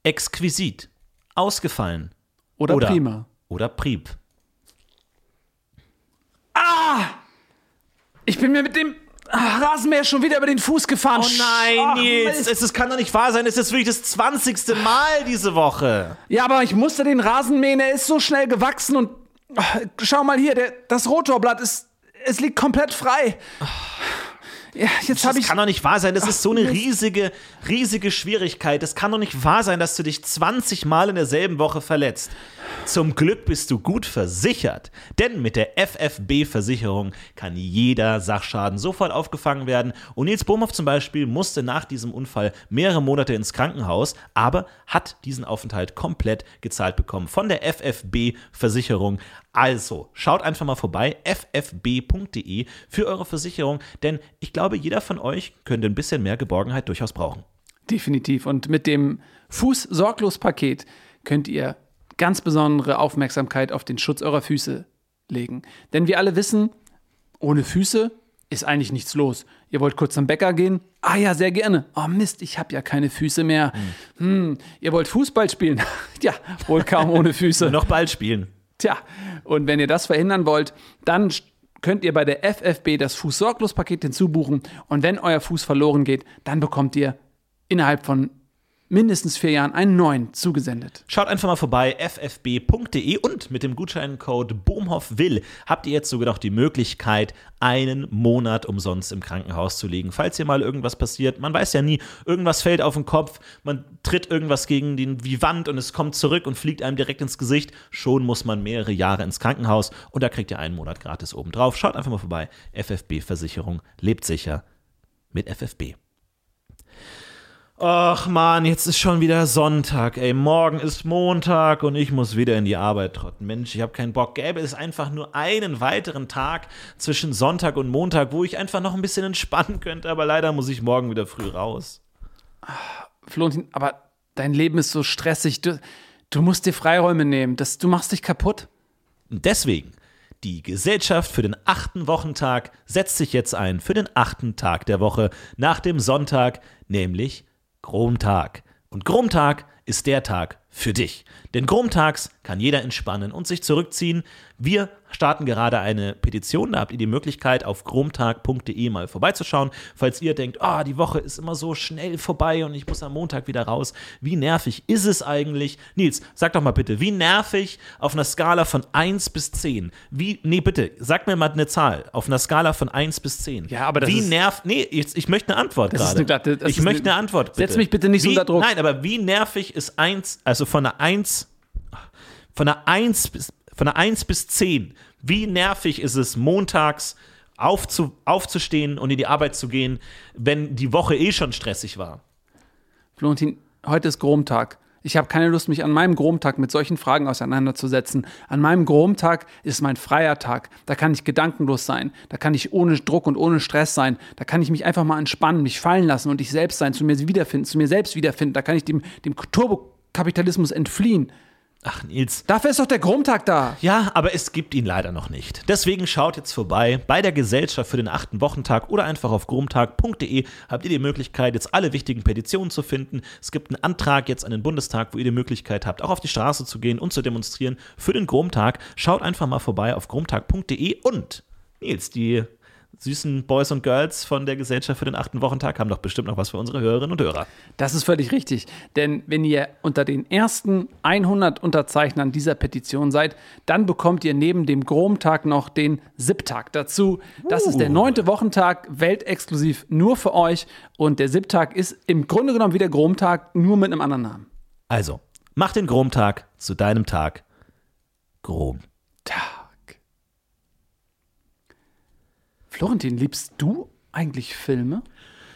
exquisit, ausgefallen, oder, oder prima. Oder Prieb. Ah! Ich bin mir mit dem Rasenmäher schon wieder über den Fuß gefahren. Oh nein, Ach, Nils, es, es, kann doch nicht wahr sein. Es ist wirklich das 20. Mal diese Woche. Ja, aber ich musste den Rasenmähen, er ist so schnell gewachsen und schau mal hier, der, das Rotorblatt ist, es liegt komplett frei. Ja, jetzt das ich kann doch nicht wahr sein. Das Ach, ist so eine riesige, riesige Schwierigkeit. Es kann doch nicht wahr sein, dass du dich 20 Mal in derselben Woche verletzt. Zum Glück bist du gut versichert, denn mit der FFB-Versicherung kann jeder Sachschaden sofort aufgefangen werden. Und Nils Bohmhoff zum Beispiel musste nach diesem Unfall mehrere Monate ins Krankenhaus, aber hat diesen Aufenthalt komplett gezahlt bekommen von der FFB-Versicherung. Also, schaut einfach mal vorbei, ffb.de für eure Versicherung, denn ich glaube, jeder von euch könnte ein bisschen mehr Geborgenheit durchaus brauchen. Definitiv. Und mit dem Fuß-Sorglos-Paket könnt ihr ganz besondere Aufmerksamkeit auf den Schutz eurer Füße legen. Denn wir alle wissen, ohne Füße ist eigentlich nichts los. Ihr wollt kurz zum Bäcker gehen? Ah ja, sehr gerne. Oh Mist, ich habe ja keine Füße mehr. Hm. Hm, ihr wollt Fußball spielen? ja, wohl kaum ohne Füße. Noch Ball spielen. Tja, und wenn ihr das verhindern wollt, dann könnt ihr bei der FFB das Fußsorglospaket hinzubuchen. Und wenn euer Fuß verloren geht, dann bekommt ihr innerhalb von mindestens vier Jahren einen neuen zugesendet. Schaut einfach mal vorbei, ffb.de und mit dem Gutscheincode BOHMHOFWILL habt ihr jetzt sogar noch die Möglichkeit, einen Monat umsonst im Krankenhaus zu liegen. Falls hier mal irgendwas passiert, man weiß ja nie, irgendwas fällt auf den Kopf, man tritt irgendwas gegen die, die Wand und es kommt zurück und fliegt einem direkt ins Gesicht, schon muss man mehrere Jahre ins Krankenhaus und da kriegt ihr einen Monat gratis obendrauf. Schaut einfach mal vorbei, FFB-Versicherung lebt sicher mit FFB. Ach man, jetzt ist schon wieder Sonntag, ey. Morgen ist Montag und ich muss wieder in die Arbeit trotten. Mensch, ich habe keinen Bock. Gäbe es einfach nur einen weiteren Tag zwischen Sonntag und Montag, wo ich einfach noch ein bisschen entspannen könnte, aber leider muss ich morgen wieder früh raus. Florentin, aber dein Leben ist so stressig. Du, du musst dir Freiräume nehmen. Das, du machst dich kaputt. Deswegen. Die Gesellschaft für den achten Wochentag setzt sich jetzt ein für den achten Tag der Woche nach dem Sonntag, nämlich Gromtag. Und Gromtag ist der Tag für dich. Denn Gromtags kann jeder entspannen und sich zurückziehen. Wir starten gerade eine Petition. Da habt ihr die Möglichkeit, auf chromtag.de mal vorbeizuschauen. Falls ihr denkt, ah, die Woche ist immer so schnell vorbei und ich muss am Montag wieder raus. Wie nervig ist es eigentlich? Nils, sag doch mal bitte, wie nervig auf einer Skala von 1 bis 10? Wie, nee, bitte, sag mir mal eine Zahl. Auf einer Skala von 1 bis 10. Ja, aber das Wie ist- nervt, nee, jetzt, ich möchte eine Antwort gerade. glatte- ich möchte eine- Antwort. Bitte. Setz mich bitte nicht so wie, unter Druck. Nein, aber wie nervig ist 1, also von einer 1, von einer 1 bis, von einer 1 bis 10, wie nervig ist es, montags aufzu, aufzustehen und in die Arbeit zu gehen, wenn die Woche eh schon stressig war? Florentin, heute ist Gromtag. Ich habe keine Lust, mich an meinem Gromtag mit solchen Fragen auseinanderzusetzen. An meinem Gromtag ist mein freier Tag. Da kann ich gedankenlos sein. Da kann ich ohne Druck und ohne Stress sein. Da kann ich mich einfach mal entspannen, mich fallen lassen und ich selbst sein, zu mir wiederfinden, zu mir selbst wiederfinden. Da kann ich dem, dem Turbokapitalismus entfliehen. Ach, Nils. Dafür ist doch der Gromtag da. Ja, aber es gibt ihn leider noch nicht. Deswegen schaut jetzt vorbei bei der Gesellschaft für den achten Wochentag oder einfach auf gromtag.de habt ihr die Möglichkeit, jetzt alle wichtigen Petitionen zu finden. Es gibt einen Antrag jetzt an den Bundestag, wo ihr die Möglichkeit habt, auch auf die Straße zu gehen und zu demonstrieren für den Gromtag. Schaut einfach mal vorbei auf gromtag.de und Nils, die süßen Boys und Girls von der Gesellschaft für den achten Wochentag haben doch bestimmt noch was für unsere Hörerinnen und Hörer. Das ist völlig richtig. Denn wenn ihr unter den ersten 100 Unterzeichnern dieser Petition seid, dann bekommt ihr neben dem Gromtag noch den SIP-Tag dazu. Das ist der neunte Wochentag, weltexklusiv nur für euch. Und der SIP-Tag ist im Grunde genommen wie der Gromtag, nur mit einem anderen Namen. Also, mach den Gromtag zu deinem Tag. Grom. Tag. Florentin, liebst du eigentlich Filme?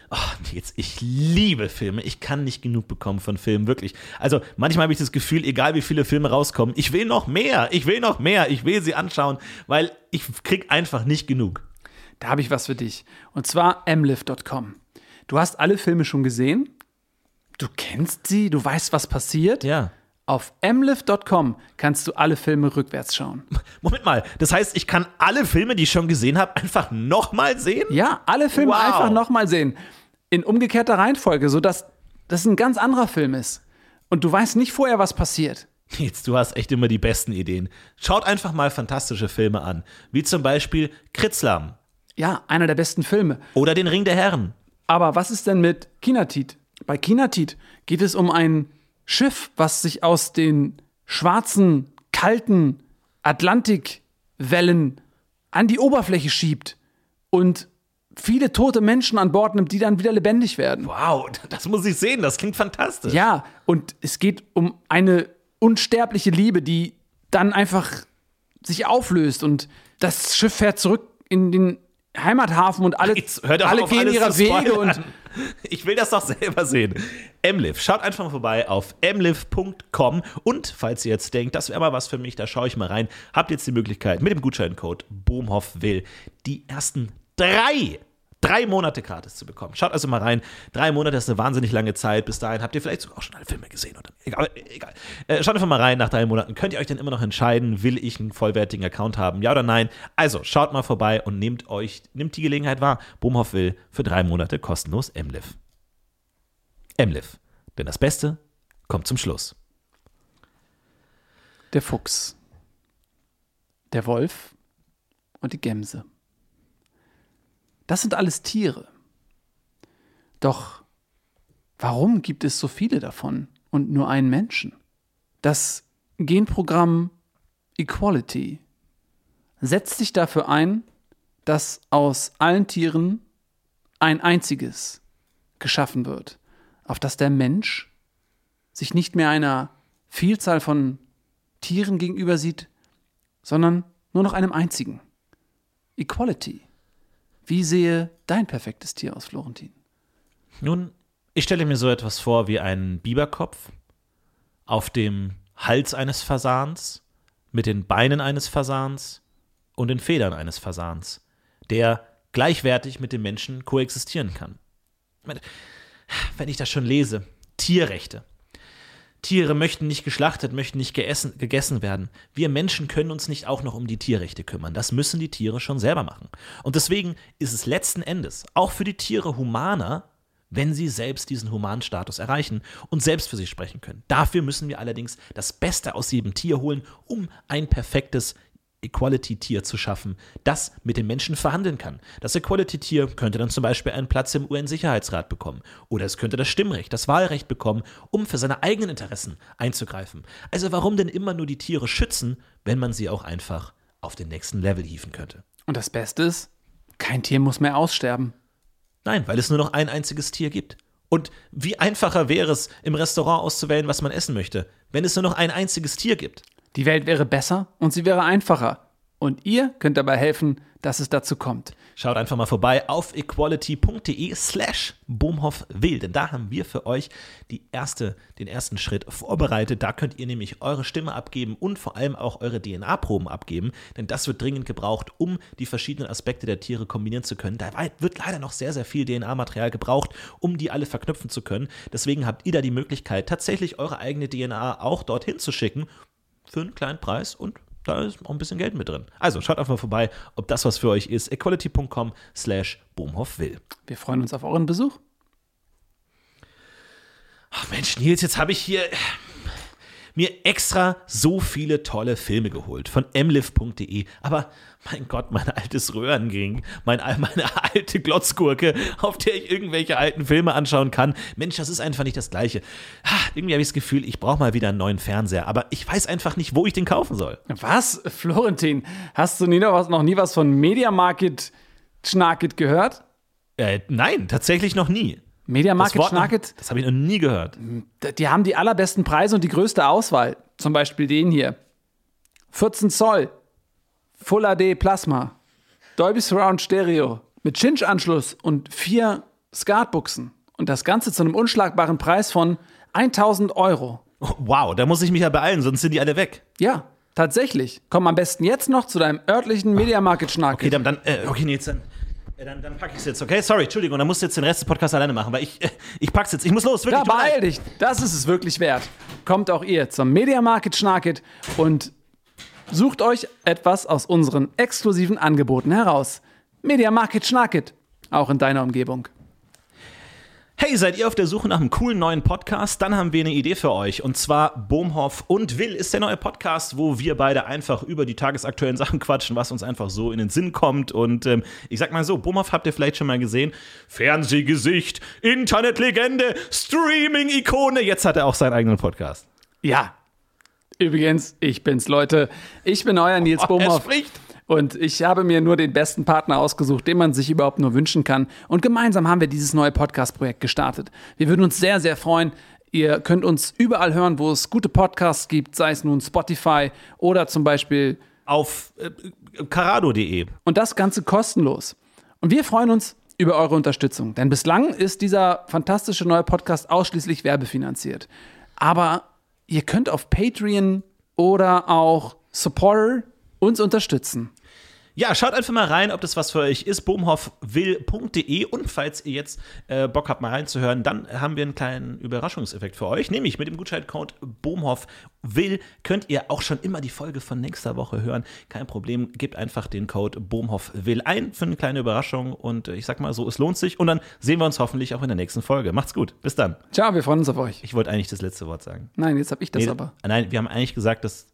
Ach, Nils, ich liebe Filme. Ich kann nicht genug bekommen von Filmen, wirklich. Also manchmal habe ich das Gefühl, egal wie viele Filme rauskommen, ich will noch mehr, ich will noch mehr, ich will sie anschauen, weil ich krieg einfach nicht genug. Da habe ich was für dich. Und zwar mliv.com. Du hast alle Filme schon gesehen? Du kennst sie? Du weißt, was passiert? Ja. Auf mliv.com kannst du alle Filme rückwärts schauen. Moment mal, das heißt, ich kann alle Filme, die ich schon gesehen habe, einfach nochmal sehen? Ja, alle Filme Wow. einfach nochmal sehen. In umgekehrter Reihenfolge, sodass das ein ganz anderer Film ist. Und du weißt nicht vorher, was passiert. Nils, du hast echt immer die besten Ideen. Schaut einfach mal fantastische Filme an, wie zum Beispiel Kritzlam Ja, einer der besten Filme. oder Den Ring der Herren. Aber was ist denn mit Kinatit? Bei Kinatit geht es um ein Schiff, was sich aus den schwarzen, kalten Atlantikwellen an die Oberfläche schiebt und viele tote Menschen an Bord nimmt, die dann wieder lebendig werden. Wow, das muss ich sehen, das klingt fantastisch. Ja, und es geht um eine unsterbliche Liebe, die dann einfach sich auflöst und das Schiff fährt zurück in den Heimathafen und alle, Jetzt hört alle auf, gehen ihrer Wege und Ich will das doch selber sehen. Mliv, schaut einfach mal vorbei auf mliv.com und falls ihr jetzt denkt, das wäre mal was für mich, da schaue ich mal rein, habt jetzt die Möglichkeit mit dem Gutscheincode Boomhoff will die ersten drei Drei Monate gratis zu bekommen. Schaut also mal rein. Drei Monate ist eine wahnsinnig lange Zeit. Bis dahin habt ihr vielleicht sogar auch schon alle Filme gesehen. Oder? Egal. egal. Äh, schaut einfach mal rein. Nach drei Monaten könnt ihr euch dann immer noch entscheiden, will ich einen vollwertigen Account haben, ja oder nein. Also schaut mal vorbei und nehmt euch, nimmt die Gelegenheit wahr. Boomhoff will für drei Monate kostenlos MLiv. MLiv. Denn das Beste kommt zum Schluss. der Fuchs, der Wolf und die Gemse. Das sind alles Tiere. Doch warum gibt es so viele davon und nur einen Menschen? Das Genprogramm Equality setzt sich dafür ein, dass aus allen Tieren ein einziges geschaffen wird, auf das der Mensch sich nicht mehr einer Vielzahl von Tieren gegenüber sieht, sondern nur noch einem einzigen. Equality. Wie sehe dein perfektes Tier aus, Florentin? Nun, ich stelle mir so etwas vor wie einen Biberkopf auf dem Hals eines Fasans, mit den Beinen eines Fasans und den Federn eines Fasans, der gleichwertig mit dem Menschen koexistieren kann. Wenn ich das schon lese, Tierrechte. Tiere möchten nicht geschlachtet, möchten nicht geessen, gegessen werden. Wir Menschen können uns nicht auch noch um die Tierrechte kümmern. Das müssen die Tiere schon selber machen. Und deswegen ist es letzten Endes auch für die Tiere humaner, wenn sie selbst diesen humanen Status erreichen und selbst für sich sprechen können. Dafür müssen wir allerdings das Beste aus jedem Tier holen, um ein perfektes Equality-Tier zu schaffen, das mit den Menschen verhandeln kann. Das Equality-Tier könnte dann zum Beispiel einen Platz im UN-Sicherheitsrat bekommen. Oder es könnte das Stimmrecht, das Wahlrecht bekommen, um für seine eigenen Interessen einzugreifen. Also warum denn immer nur die Tiere schützen, wenn man sie auch einfach auf den nächsten Level hieven könnte? Und das Beste ist, kein Tier muss mehr aussterben. Nein, weil es nur noch ein einziges Tier gibt. Und wie einfacher wäre es, im Restaurant auszuwählen, was man essen möchte, wenn es nur noch ein einziges Tier gibt? Die Welt wäre besser und sie wäre einfacher. Und ihr könnt dabei helfen, dass es dazu kommt. Schaut einfach mal vorbei auf equality.de slash boomhoffwill, denn da haben wir für euch die erste, den ersten Schritt vorbereitet. Da könnt ihr nämlich eure Stimme abgeben und vor allem auch eure DNA-Proben abgeben, denn das wird dringend gebraucht, um die verschiedenen Aspekte der Tiere kombinieren zu können. Da wird leider noch sehr, sehr viel DNA-Material gebraucht, um die alle verknüpfen zu können. Deswegen habt ihr da die Möglichkeit, tatsächlich eure eigene DNA auch dorthin zu schicken für einen kleinen Preis und da ist auch ein bisschen Geld mit drin. Also schaut einfach mal vorbei, ob das was für euch ist. equality.com slash boomhoffwill. Wir freuen uns auf euren Besuch. Ach Mensch, Nils, jetzt habe ich hier mir extra so viele tolle Filme geholt von mliv.de. Aber mein Gott, mein altes Röhrenring, mein, meine alte Glotzgurke, auf der ich irgendwelche alten Filme anschauen kann. Mensch, das ist einfach nicht das Gleiche. Ha, irgendwie habe ich das Gefühl, ich brauche mal wieder einen neuen Fernseher. Aber ich weiß einfach nicht, wo ich den kaufen soll. Was? Florentin, hast du nie noch, was, noch nie was von Media Market Schnarket gehört? Äh, nein, tatsächlich noch nie. Media Market das Schnarket? Das habe ich noch nie gehört. Die haben die allerbesten Preise und die größte Auswahl. Zum Beispiel den hier. 14 Zoll. Full HD Plasma. Dolby Surround Stereo. Mit Cinch-Anschluss und vier Skatbuchsen. Und das Ganze zu einem unschlagbaren Preis von 1000 Euro. Wow, da muss ich mich ja beeilen, sonst sind die alle weg. Ja, tatsächlich. Komm am besten jetzt noch zu deinem örtlichen Media Market Schnarket. Okay, dann, dann äh, okay, Nils, dann. Dann, dann packe ich es jetzt, okay? Sorry, Entschuldigung, dann musst du jetzt den Rest des Podcasts alleine machen, weil ich, ich pack's jetzt. Ich muss los, wirklich. Ja, beeil dich. Das ist es wirklich wert. Kommt auch ihr zum Media Market Schnarket und sucht euch etwas aus unseren exklusiven Angeboten heraus. Media Market Schnarket. Auch in deiner Umgebung. Hey, seid ihr auf der Suche nach einem coolen neuen Podcast? Dann haben wir eine Idee für euch. Und zwar Bohmhoff und Will ist der neue Podcast, wo wir beide einfach über die tagesaktuellen Sachen quatschen, was uns einfach so in den Sinn kommt. Und ähm, ich sag mal so, Bohmhoff habt ihr vielleicht schon mal gesehen. Fernsehgesicht, Internetlegende, Streaming-Ikone. Jetzt hat er auch seinen eigenen Podcast. Ja. Übrigens, ich bin's, Leute. Ich bin euer Nils Oh, er Bohmhoff. spricht. Und ich habe mir nur den besten Partner ausgesucht, den man sich überhaupt nur wünschen kann. Und gemeinsam haben wir dieses neue Podcast-Projekt gestartet. Wir würden uns sehr, sehr freuen. Ihr könnt uns überall hören, wo es gute Podcasts gibt, sei es nun Spotify oder zum Beispiel Auf äh, carado.de. Und das Ganze kostenlos. Und wir freuen uns über eure Unterstützung. Denn bislang ist dieser fantastische neue Podcast ausschließlich werbefinanziert. Aber ihr könnt auf Patreon oder auch Supporter uns unterstützen. Ja, schaut einfach mal rein, ob das was für euch ist. boomhoffwill.de und falls ihr jetzt äh, Bock habt, mal reinzuhören, dann haben wir einen kleinen Überraschungseffekt für euch. Nämlich mit dem Gutscheincode boomhoffwill könnt ihr auch schon immer die Folge von nächster Woche hören. Kein Problem, gebt einfach den Code boomhoffwill ein für eine kleine Überraschung und äh, ich sag mal so, es lohnt sich und dann sehen wir uns hoffentlich auch in der nächsten Folge. Macht's gut, bis dann. Ciao, wir freuen uns auf euch. Ich wollte eigentlich das letzte Wort sagen. Nein, jetzt habe ich das Nee, aber. Nein, wir haben eigentlich gesagt, dass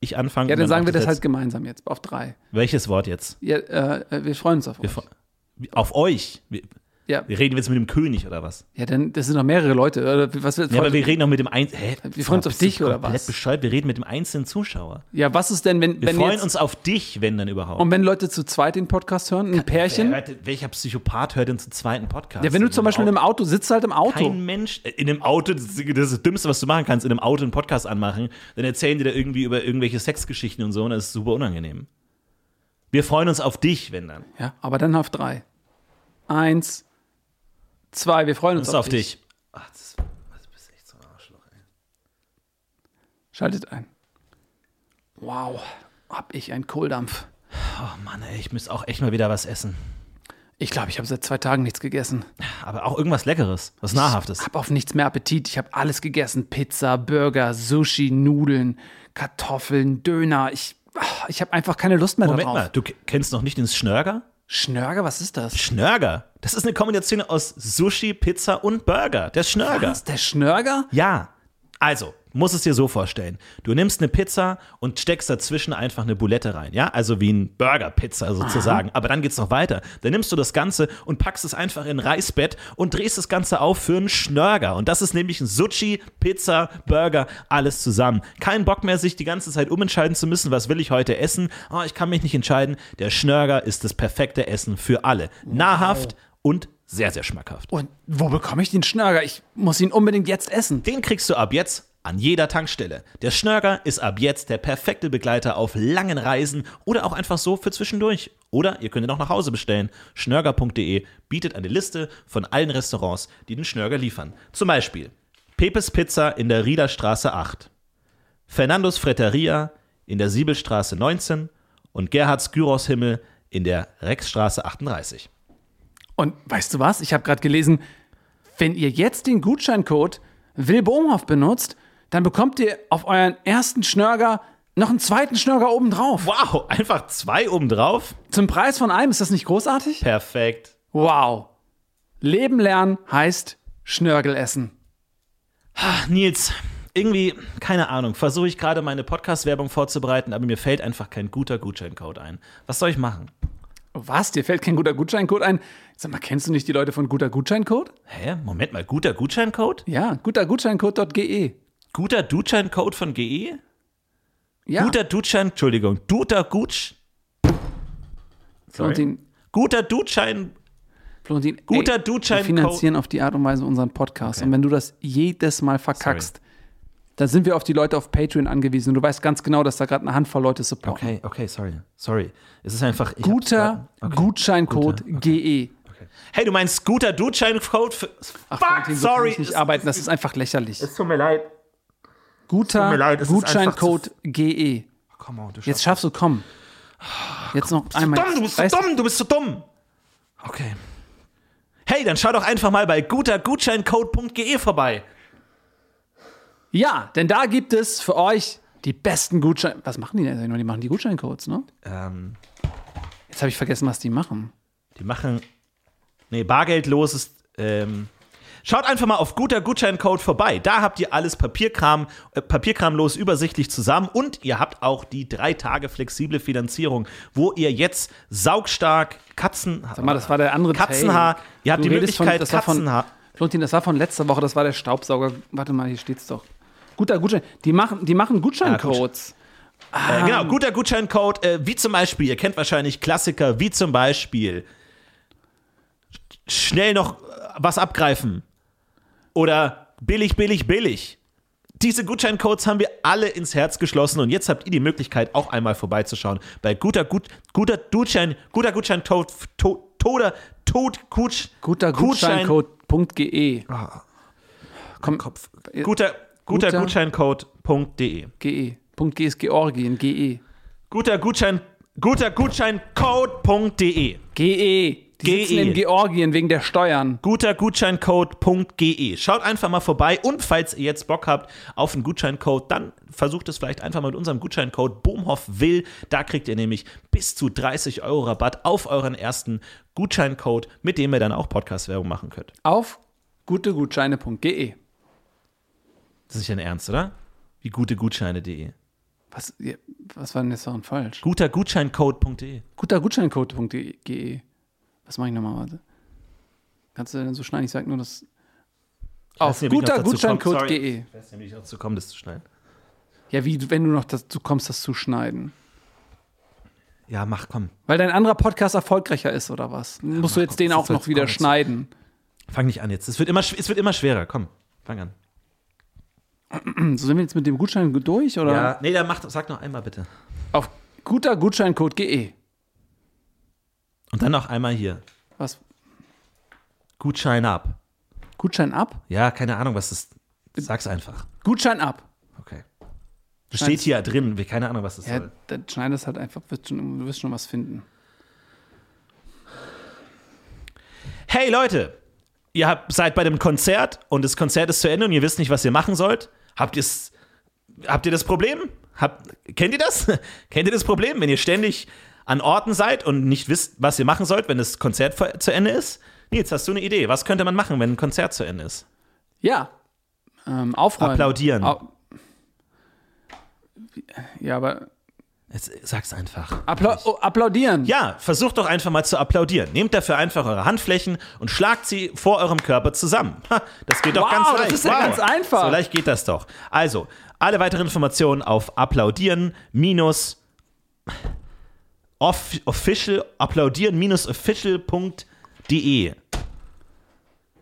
ich anfange. Ja, dann sagen wir das halt gemeinsam jetzt auf drei. Welches Wort jetzt? Ja, äh, wir freuen uns auf Wir euch. Auf euch. Wir, Ja, wir reden jetzt mit dem König oder was? ja, dann das sind noch mehrere Leute. Oder was, Ja, aber wir reden auch mit dem Einzelnen. Hä? Wir freuen uns auf dich, oder was? bescheuert? Wir reden mit dem einzelnen Zuschauer. ja, was ist denn, wenn, Wir wenn freuen uns auf dich, wenn dann überhaupt. und wenn Leute zu zweit den Podcast hören, ein Pärchen? Wer welcher Psychopath hört denn zum zweiten Podcast? Ja, wenn du zum Beispiel in einem Auto sitzt, halt im Auto. Kein Mensch, äh, in einem Auto, das ist das, ist das Dümmste, was du machen kannst, in einem Auto einen Podcast anmachen, dann erzählen die da irgendwie über irgendwelche Sexgeschichten und so und das ist super unangenehm. Wir freuen uns auf dich, wenn dann. Ja, aber dann auf drei. Eins, zwei, wir freuen uns ist auf dich. Ach, das, das bist echt so ein Arschloch, ey. Schaltet ein. Wow, hab ich einen Kohldampf. Oh Mann, ey, ich müsste auch echt mal wieder was essen. Ich glaube, ich habe seit zwei Tagen nichts gegessen. Aber auch irgendwas Leckeres, was Nahrhaftes. Ich habe auf nichts mehr Appetit. Ich habe alles gegessen. Pizza, Burger, Sushi, Nudeln, Kartoffeln, Döner. Ich, ach, ich habe einfach keine Lust mehr Moment darauf. mal, du kennst noch nicht den Schnörger? Schnörger, was ist das? Schnörger. Das ist eine Kombination aus Sushi, Pizza und Burger. Der Schnörger. Was? Der Schnörger? Ja. Also, musst es dir so vorstellen. Du nimmst eine Pizza und steckst dazwischen einfach eine Boulette rein, ja? Also wie ein Burger-Pizza sozusagen. Aber dann geht's noch weiter. Dann nimmst du das Ganze und packst es einfach in ein Reisbett und drehst das Ganze auf für einen Schnörger. Und das ist nämlich ein Sushi, Pizza, Burger, alles zusammen. Kein Bock mehr, sich die ganze Zeit umentscheiden zu müssen, was will ich heute essen? Oh, ich kann mich nicht entscheiden. Der Schnörger ist das perfekte Essen für alle. Nahrhaft und sehr, sehr schmackhaft. Und wo bekomme ich den Schnörger? Ich muss ihn unbedingt jetzt essen. Den kriegst du ab jetzt an jeder Tankstelle. Der Schnörger ist ab jetzt der perfekte Begleiter auf langen Reisen oder auch einfach so für zwischendurch. Oder ihr könnt ihn auch nach Hause bestellen. Schnörger.de bietet eine Liste von allen Restaurants, die den Schnörger liefern. Zum Beispiel Pepes Pizza in der Riederstraße 8, Fernandos Fretteria in der Siebelstraße 19 und Gerhards Gyros Himmel in der Rexstraße 38. Und weißt du was? Ich habe gerade gelesen, wenn ihr jetzt den Gutscheincode Wilbohmhoff benutzt, dann bekommt ihr auf euren ersten Schnörger noch einen zweiten Schnörger obendrauf. Wow, einfach zwei obendrauf? Zum Preis von einem, ist das nicht großartig? Perfekt. Wow. Leben lernen heißt Schnörgel essen. Ach, Nils, irgendwie, keine Ahnung, versuche ich gerade meine Podcast-Werbung vorzubereiten, aber mir fällt einfach kein guter Gutscheincode ein. Was soll ich machen? Was? Dir fällt kein guter Gutscheincode ein? Sag mal, kennst du nicht die Leute von guter Gutscheincode? Hä? Moment mal, guter Gutscheincode? Ja, gutergutscheincode.de. Guter Gutscheincode von GE? Ja, Guter Gutschein, Entschuldigung, guter Gutsch. Florentin, Guter Gutschein. Florentin, Guter ey, Wir Gutscheincode. finanzieren auf die Art und Weise unseren Podcast. Und wenn du das jedes Mal verkackst, dann sind wir auf die Leute auf Patreon angewiesen. Und du weißt ganz genau, dass da gerade eine Handvoll Leute supporten. Okay, okay, sorry. Sorry. Es ist einfach. ich Guter okay. Gutscheincode Guter, GE. Hey, du meinst guter Gutscheincode Fuck, Florentin, so sorry. ich nicht Es- arbeiten. Das ist einfach lächerlich. Es tut mir leid. Guter leid, Gutscheincode GE. Come on, du Jetzt schaffst du, komm. Jetzt noch einmal. dumm, du bist so dumm, du bist so dumm. Okay. Hey, dann schau doch einfach mal bei gutergutscheincode.de vorbei. Ja, denn da gibt es für euch die besten Gutscheine. Was machen die denn? Die machen die Gutscheincodes, ne? Ähm, Jetzt habe ich vergessen, was die machen. die machen. Nee, bargeldlos ist. Ähm, schaut einfach mal auf guter Gutscheincode vorbei. Da habt ihr alles Papierkram, äh, papierkramlos übersichtlich zusammen und ihr habt auch die drei Tage flexible Finanzierung, wo ihr jetzt saugstark Katzen. Sag mal, das war der andere Katzenhaar. Ihr habt Du die von- Möglichkeit, das war von- Katzenhaar. Florentin, das war von letzter Woche, das war der Staubsauger. Warte mal, hier steht's doch. Guter Gutschein. Die machen, die machen Gutscheincodes. Äh, genau, guter Gutscheincode, äh, wie zum Beispiel, ihr kennt wahrscheinlich Klassiker, wie zum Beispiel sch- schnell noch äh, was abgreifen oder billig, billig, billig. Diese Gutscheincodes haben wir alle ins Herz geschlossen und jetzt habt ihr die Möglichkeit, auch einmal vorbeizuschauen bei guter, gut, guter Gutschein, guter Gutscheincode, to, toder, tot, Gutsch, Guter Gutschein- Gutscheincode.ge. Komm, Kopf. Guter, guter, Guter- Gutscheincode.de. GE. Punkt G ist Georgien. GE. Guter Gutschein, guter Gutscheincode.de. GE. Die sitzen GE. in Georgien wegen der Steuern. gutergutscheincode.de. Schaut einfach mal vorbei und falls ihr jetzt Bock habt auf einen Gutscheincode, dann versucht es vielleicht einfach mal mit unserem Gutscheincode Boomhoff will. Da kriegt ihr nämlich bis zu 30 Euro Rabatt auf euren ersten Gutscheincode, mit dem ihr dann auch Podcast-Werbung machen könnt. Auf gutegutscheine.ge. Das ist nicht dein Ernst, oder? Wie gutegutscheine.de. Was, was war denn jetzt daran falsch? Gutergutscheincode.de. Gutergutscheincode.ge. Was mache ich nochmal? Warte. Kannst du denn so schneiden? Ich sag nur das. Auf ob ich weiß nicht, wie ich dazu komme, das zu schneiden. Ja, wie, wenn du noch dazu kommst, das zu schneiden. Ja, mach, komm. Weil dein anderer Podcast erfolgreicher ist, oder was? Musst du jetzt den das auch noch wieder komm schneiden? Fang nicht an jetzt. Es wird immer, es wird immer schwerer. Komm, fang an. So sind wir jetzt mit dem Gutschein durch, oder? Ja, nee, dann mach, sag noch einmal bitte. Auf gutergutscheincode.ge. Und dann noch einmal hier. Was? Gutschein ab. Gutschein ab? Ja, keine Ahnung, was das Sag's einfach. Gutschein ab. Okay. Das steht hier drin. Wir keine Ahnung, was das Ja, soll. dann schneid es halt einfach. Wirst schon, du wirst schon was finden. Hey Leute, ihr habt, seid bei dem Konzert und das Konzert ist zu Ende und ihr wisst nicht, was ihr machen sollt. Habt, habt ihr das Problem? Habt, kennt ihr das? kennt ihr das Problem, wenn ihr ständig an Orten seid und nicht wisst, was ihr machen sollt, wenn das Konzert zu Ende ist? Nils, hast du eine Idee? Was könnte man machen, wenn ein Konzert zu Ende ist? Ja. Ähm, aufräumen. Applaudieren. Au Ja, aber Jetzt sag's einfach. Appla oh, applaudieren. Ja, versucht doch einfach mal zu applaudieren. Nehmt dafür einfach eure Handflächen und schlagt sie vor eurem Körper zusammen. Ha, das geht doch Wow, ganz das leicht. ist ja ganz einfach. So leicht geht das doch. Also, alle weiteren Informationen auf applaudieren minus off official applaudieren minus official.de.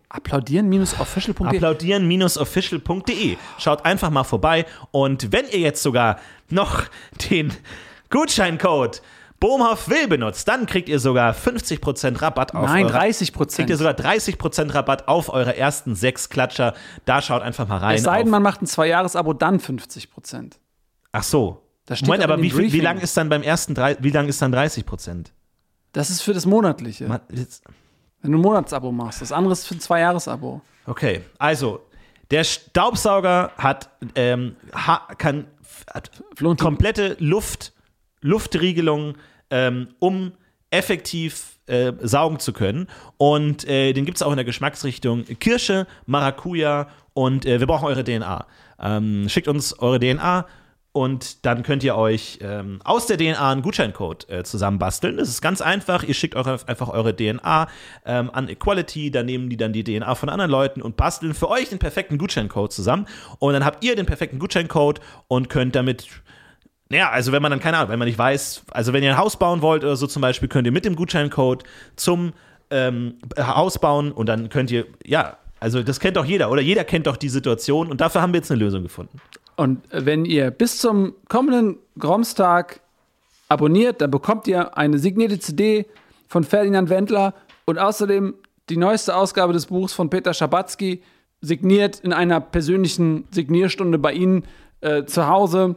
Applaudieren minus official.de. applaudieren official.de. Schaut einfach mal vorbei und wenn ihr jetzt sogar noch den Gutscheincode Bohmhoff will benutzt, dann kriegt ihr sogar 50% Rabatt auf Nein, eure 30 kriegt ihr sogar 30% Rabatt auf eure ersten sechs Klatscher. Da schaut einfach mal rein. Es sei denn, man macht ein Zwei-Jahres-Abo, dann 50 Prozent. Ach so. Das steht Moment, aber wie, wie lang ist dann beim ersten drei, wie lang ist dann 30%? Das ist für das Monatliche. Man- Wenn du ein Monatsabo machst. Das andere ist für ein Zwei-Jahres-Abo. Okay, also der Staubsauger hat, ähm, ha, kann hat komplette Luft, Luftriegelung, ähm, um effektiv äh, saugen zu können. Und äh, den gibt es auch in der Geschmacksrichtung Kirsche, Maracuja und äh, wir brauchen eure DNA. Ähm, schickt uns eure DNA und dann könnt ihr euch ähm, aus der DNA einen Gutscheincode äh, zusammenbasteln. Das ist ganz einfach. Ihr schickt eure, einfach eure DNA ähm, an Equality, da nehmen die dann die DNA von anderen Leuten und basteln für euch den perfekten Gutscheincode zusammen. Und dann habt ihr den perfekten Gutscheincode und könnt damit ja, also wenn man dann, keine Ahnung, wenn man nicht weiß, also wenn ihr ein Haus bauen wollt oder so zum Beispiel, könnt ihr mit dem Gutscheincode zum ähm, Haus bauen und dann könnt ihr, ja, also das kennt doch jeder oder jeder kennt doch die Situation und dafür haben wir jetzt eine Lösung gefunden. Und wenn ihr bis zum kommenden Gromstag abonniert, dann bekommt ihr eine signierte CD von Ferdinand Wendler und außerdem die neueste Ausgabe des Buchs von Peter Schabatzky, signiert in einer persönlichen Signierstunde bei Ihnen äh, zu Hause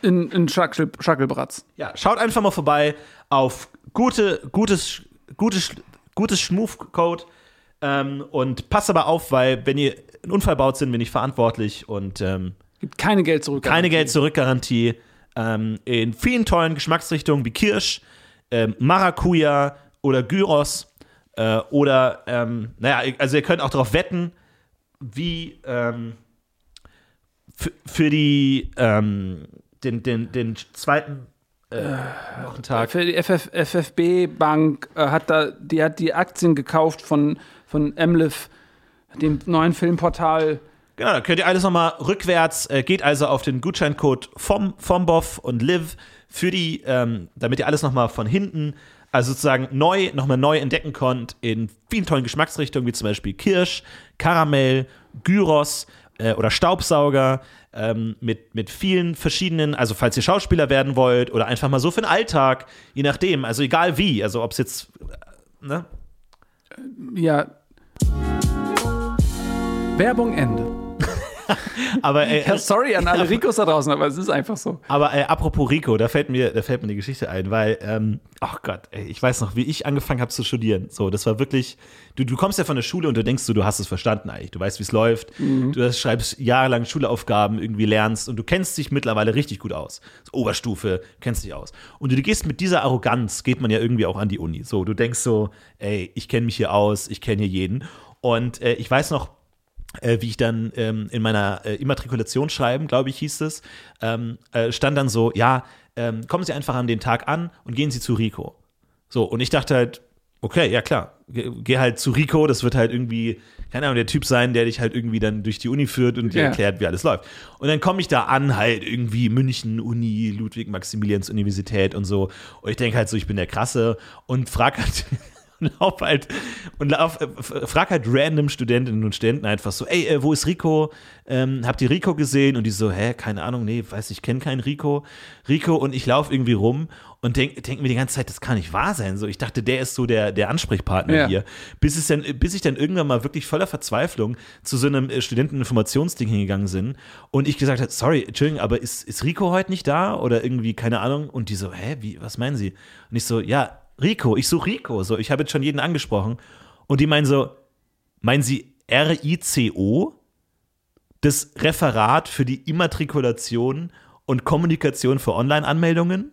in, in Schackel, Schackelbratz. Ja, schaut einfach mal vorbei auf gute, gutes, gutes, gutes Schmove-Code ähm, und passt aber auf, weil wenn ihr einen Unfall baut, sind wir nicht verantwortlich und ähm, Gibt keine Geld zurück. keine Geld-Zurück-Garantie. Ähm, in vielen tollen Geschmacksrichtungen wie Kirsch, ähm, Maracuja oder Gyros. Äh, oder, ähm, naja, also ihr könnt auch darauf wetten, wie ähm, für, die, ähm, den, den, den zweiten äh, Wochentag. Für die FF, FFB Bank äh, hat da, die hat die Aktien gekauft von, von Emliv, dem neuen Filmportal. Genau, da könnt ihr alles nochmal rückwärts, äh, geht also auf den Gutscheincode vom, vom Boff und Liv für die, ähm, damit ihr alles nochmal von hinten, also sozusagen neu, nochmal neu entdecken könnt in vielen tollen Geschmacksrichtungen, wie zum Beispiel Kirsch, Karamell, Gyros äh, oder Staubsauger, ähm, mit, mit vielen verschiedenen, also falls ihr Schauspieler werden wollt oder einfach mal so für den Alltag, je nachdem, also egal wie, also ob es jetzt, äh, ne? Ja. Werbung Ende. Aber äh, Ja, sorry an alle Ricos da draußen, aber es ist einfach so. Aber äh, apropos Rico, da fällt mir, da fällt mir eine Geschichte ein, weil, ähm, ach Gott, ey, ich weiß noch, wie ich angefangen habe zu studieren. So, das war wirklich, du, du kommst ja von der Schule und du denkst, du, du hast es verstanden eigentlich. Du weißt, wie es läuft. Du hast, schreibst jahrelang Schulaufgaben, irgendwie lernst und du kennst dich mittlerweile richtig gut aus. Oberstufe, kennst dich aus. Und du, du gehst mit dieser Arroganz, geht man ja irgendwie auch an die Uni. So, du denkst so, ey, ich kenne mich hier aus, ich kenne hier jeden. Und äh, ich weiß noch, äh, wie ich dann ähm, in meiner äh, Immatrikulationsschreiben, glaube ich, hieß es, ähm, äh, stand dann so, ja, ähm, kommen Sie einfach an den Tag an und gehen Sie zu Rico. So, und ich dachte halt, okay, ja klar, geh, geh halt zu Rico, das wird halt irgendwie, keine Ahnung, der Typ sein, der dich halt irgendwie dann durch die Uni führt und dir Ja. erklärt, wie alles läuft. Und dann komme ich da an, halt irgendwie München, Uni, Ludwig-Maximilians-Universität und so. Und ich denke halt so, ich bin der Krasse und frag halt. Und lauf halt und lauf, äh, f- frag halt random Studentinnen und Studenten einfach so, ey, äh, wo ist Rico? Ähm, habt ihr Rico gesehen? Und die so, hä, keine Ahnung, nee, weiß ich, kenne keinen Rico. Rico und ich laufe irgendwie rum und denk, denk mir die ganze Zeit, das kann nicht wahr sein. So, ich dachte, der ist so der, der Ansprechpartner Ja. hier. Bis, es dann, bis ich dann irgendwann mal wirklich voller Verzweiflung zu so einem äh, Studenteninformationsding hingegangen bin und ich gesagt habe, sorry, Entschuldigung, aber ist, ist Rico heute nicht da? Oder irgendwie, keine Ahnung. Und die so, hä, wie, was meinen Sie? Und ich so, ja, Rico, ich suche Rico. So, ich habe jetzt schon jeden angesprochen. Und die meinen so, meinen Sie RICO? Das Referat für die Immatrikulation und Kommunikation für Online-Anmeldungen?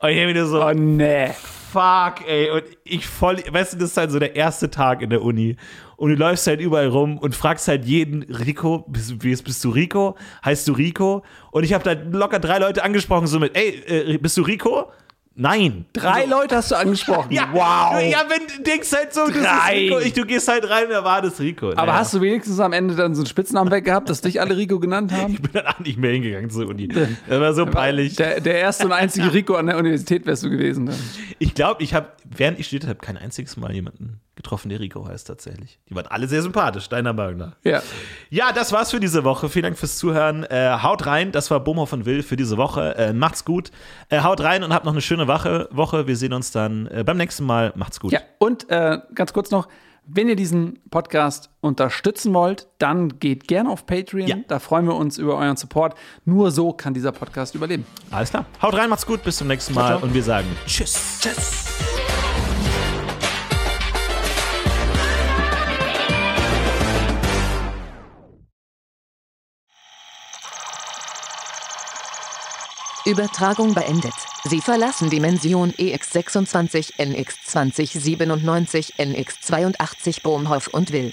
Und ich habe wieder so, Oh nee. fuck, ey. Und ich voll, weißt du, das ist halt so der erste Tag in der Uni. Und du läufst halt überall rum und fragst halt jeden, Rico, bist, bist, bist du Rico? Heißt du Rico? Und ich habe da locker drei Leute angesprochen, so mit, ey, äh, bist du Rico? Nein. Drei Leute hast du angesprochen. Ja, wow. Ja, wenn du denkst halt so, das Drei. ist Rico. Ich, du gehst halt rein, wer war das Rico? Aber hast du wenigstens am Ende dann so einen Spitznamen weg gehabt, dass dich alle Rico genannt haben? Ich bin dann auch nicht mehr hingegangen zur Uni. Das war so peinlich. Der, der erste und einzige Rico an der Universität wärst du gewesen. Dann. Ich glaube, ich habe, während ich studiert habe, kein einziges Mal jemanden getroffen, der Rico heißt tatsächlich. Die waren alle sehr sympathisch, deiner Meinung nach. Ja. Ja, das war's für diese Woche. Vielen Dank fürs Zuhören. Äh, haut rein, das war Bohmhoff und Will für diese Woche. Äh, macht's gut. Äh, haut rein und habt noch eine schöne Woche. Woche. Wir sehen uns dann äh, beim nächsten Mal. Macht's gut. Ja, und äh, ganz kurz noch, wenn ihr diesen Podcast unterstützen wollt, dann geht gerne auf Patreon. Ja. Da freuen wir uns über euren Support. Nur so kann dieser Podcast überleben. Alles klar. Haut rein, macht's gut. Bis zum nächsten Mal. Ciao, ciao. Und wir sagen Tschüss. Tschüss. Übertragung beendet. Sie verlassen Dimension E EX26, NX2097, NX82 Bohmhoff und Will.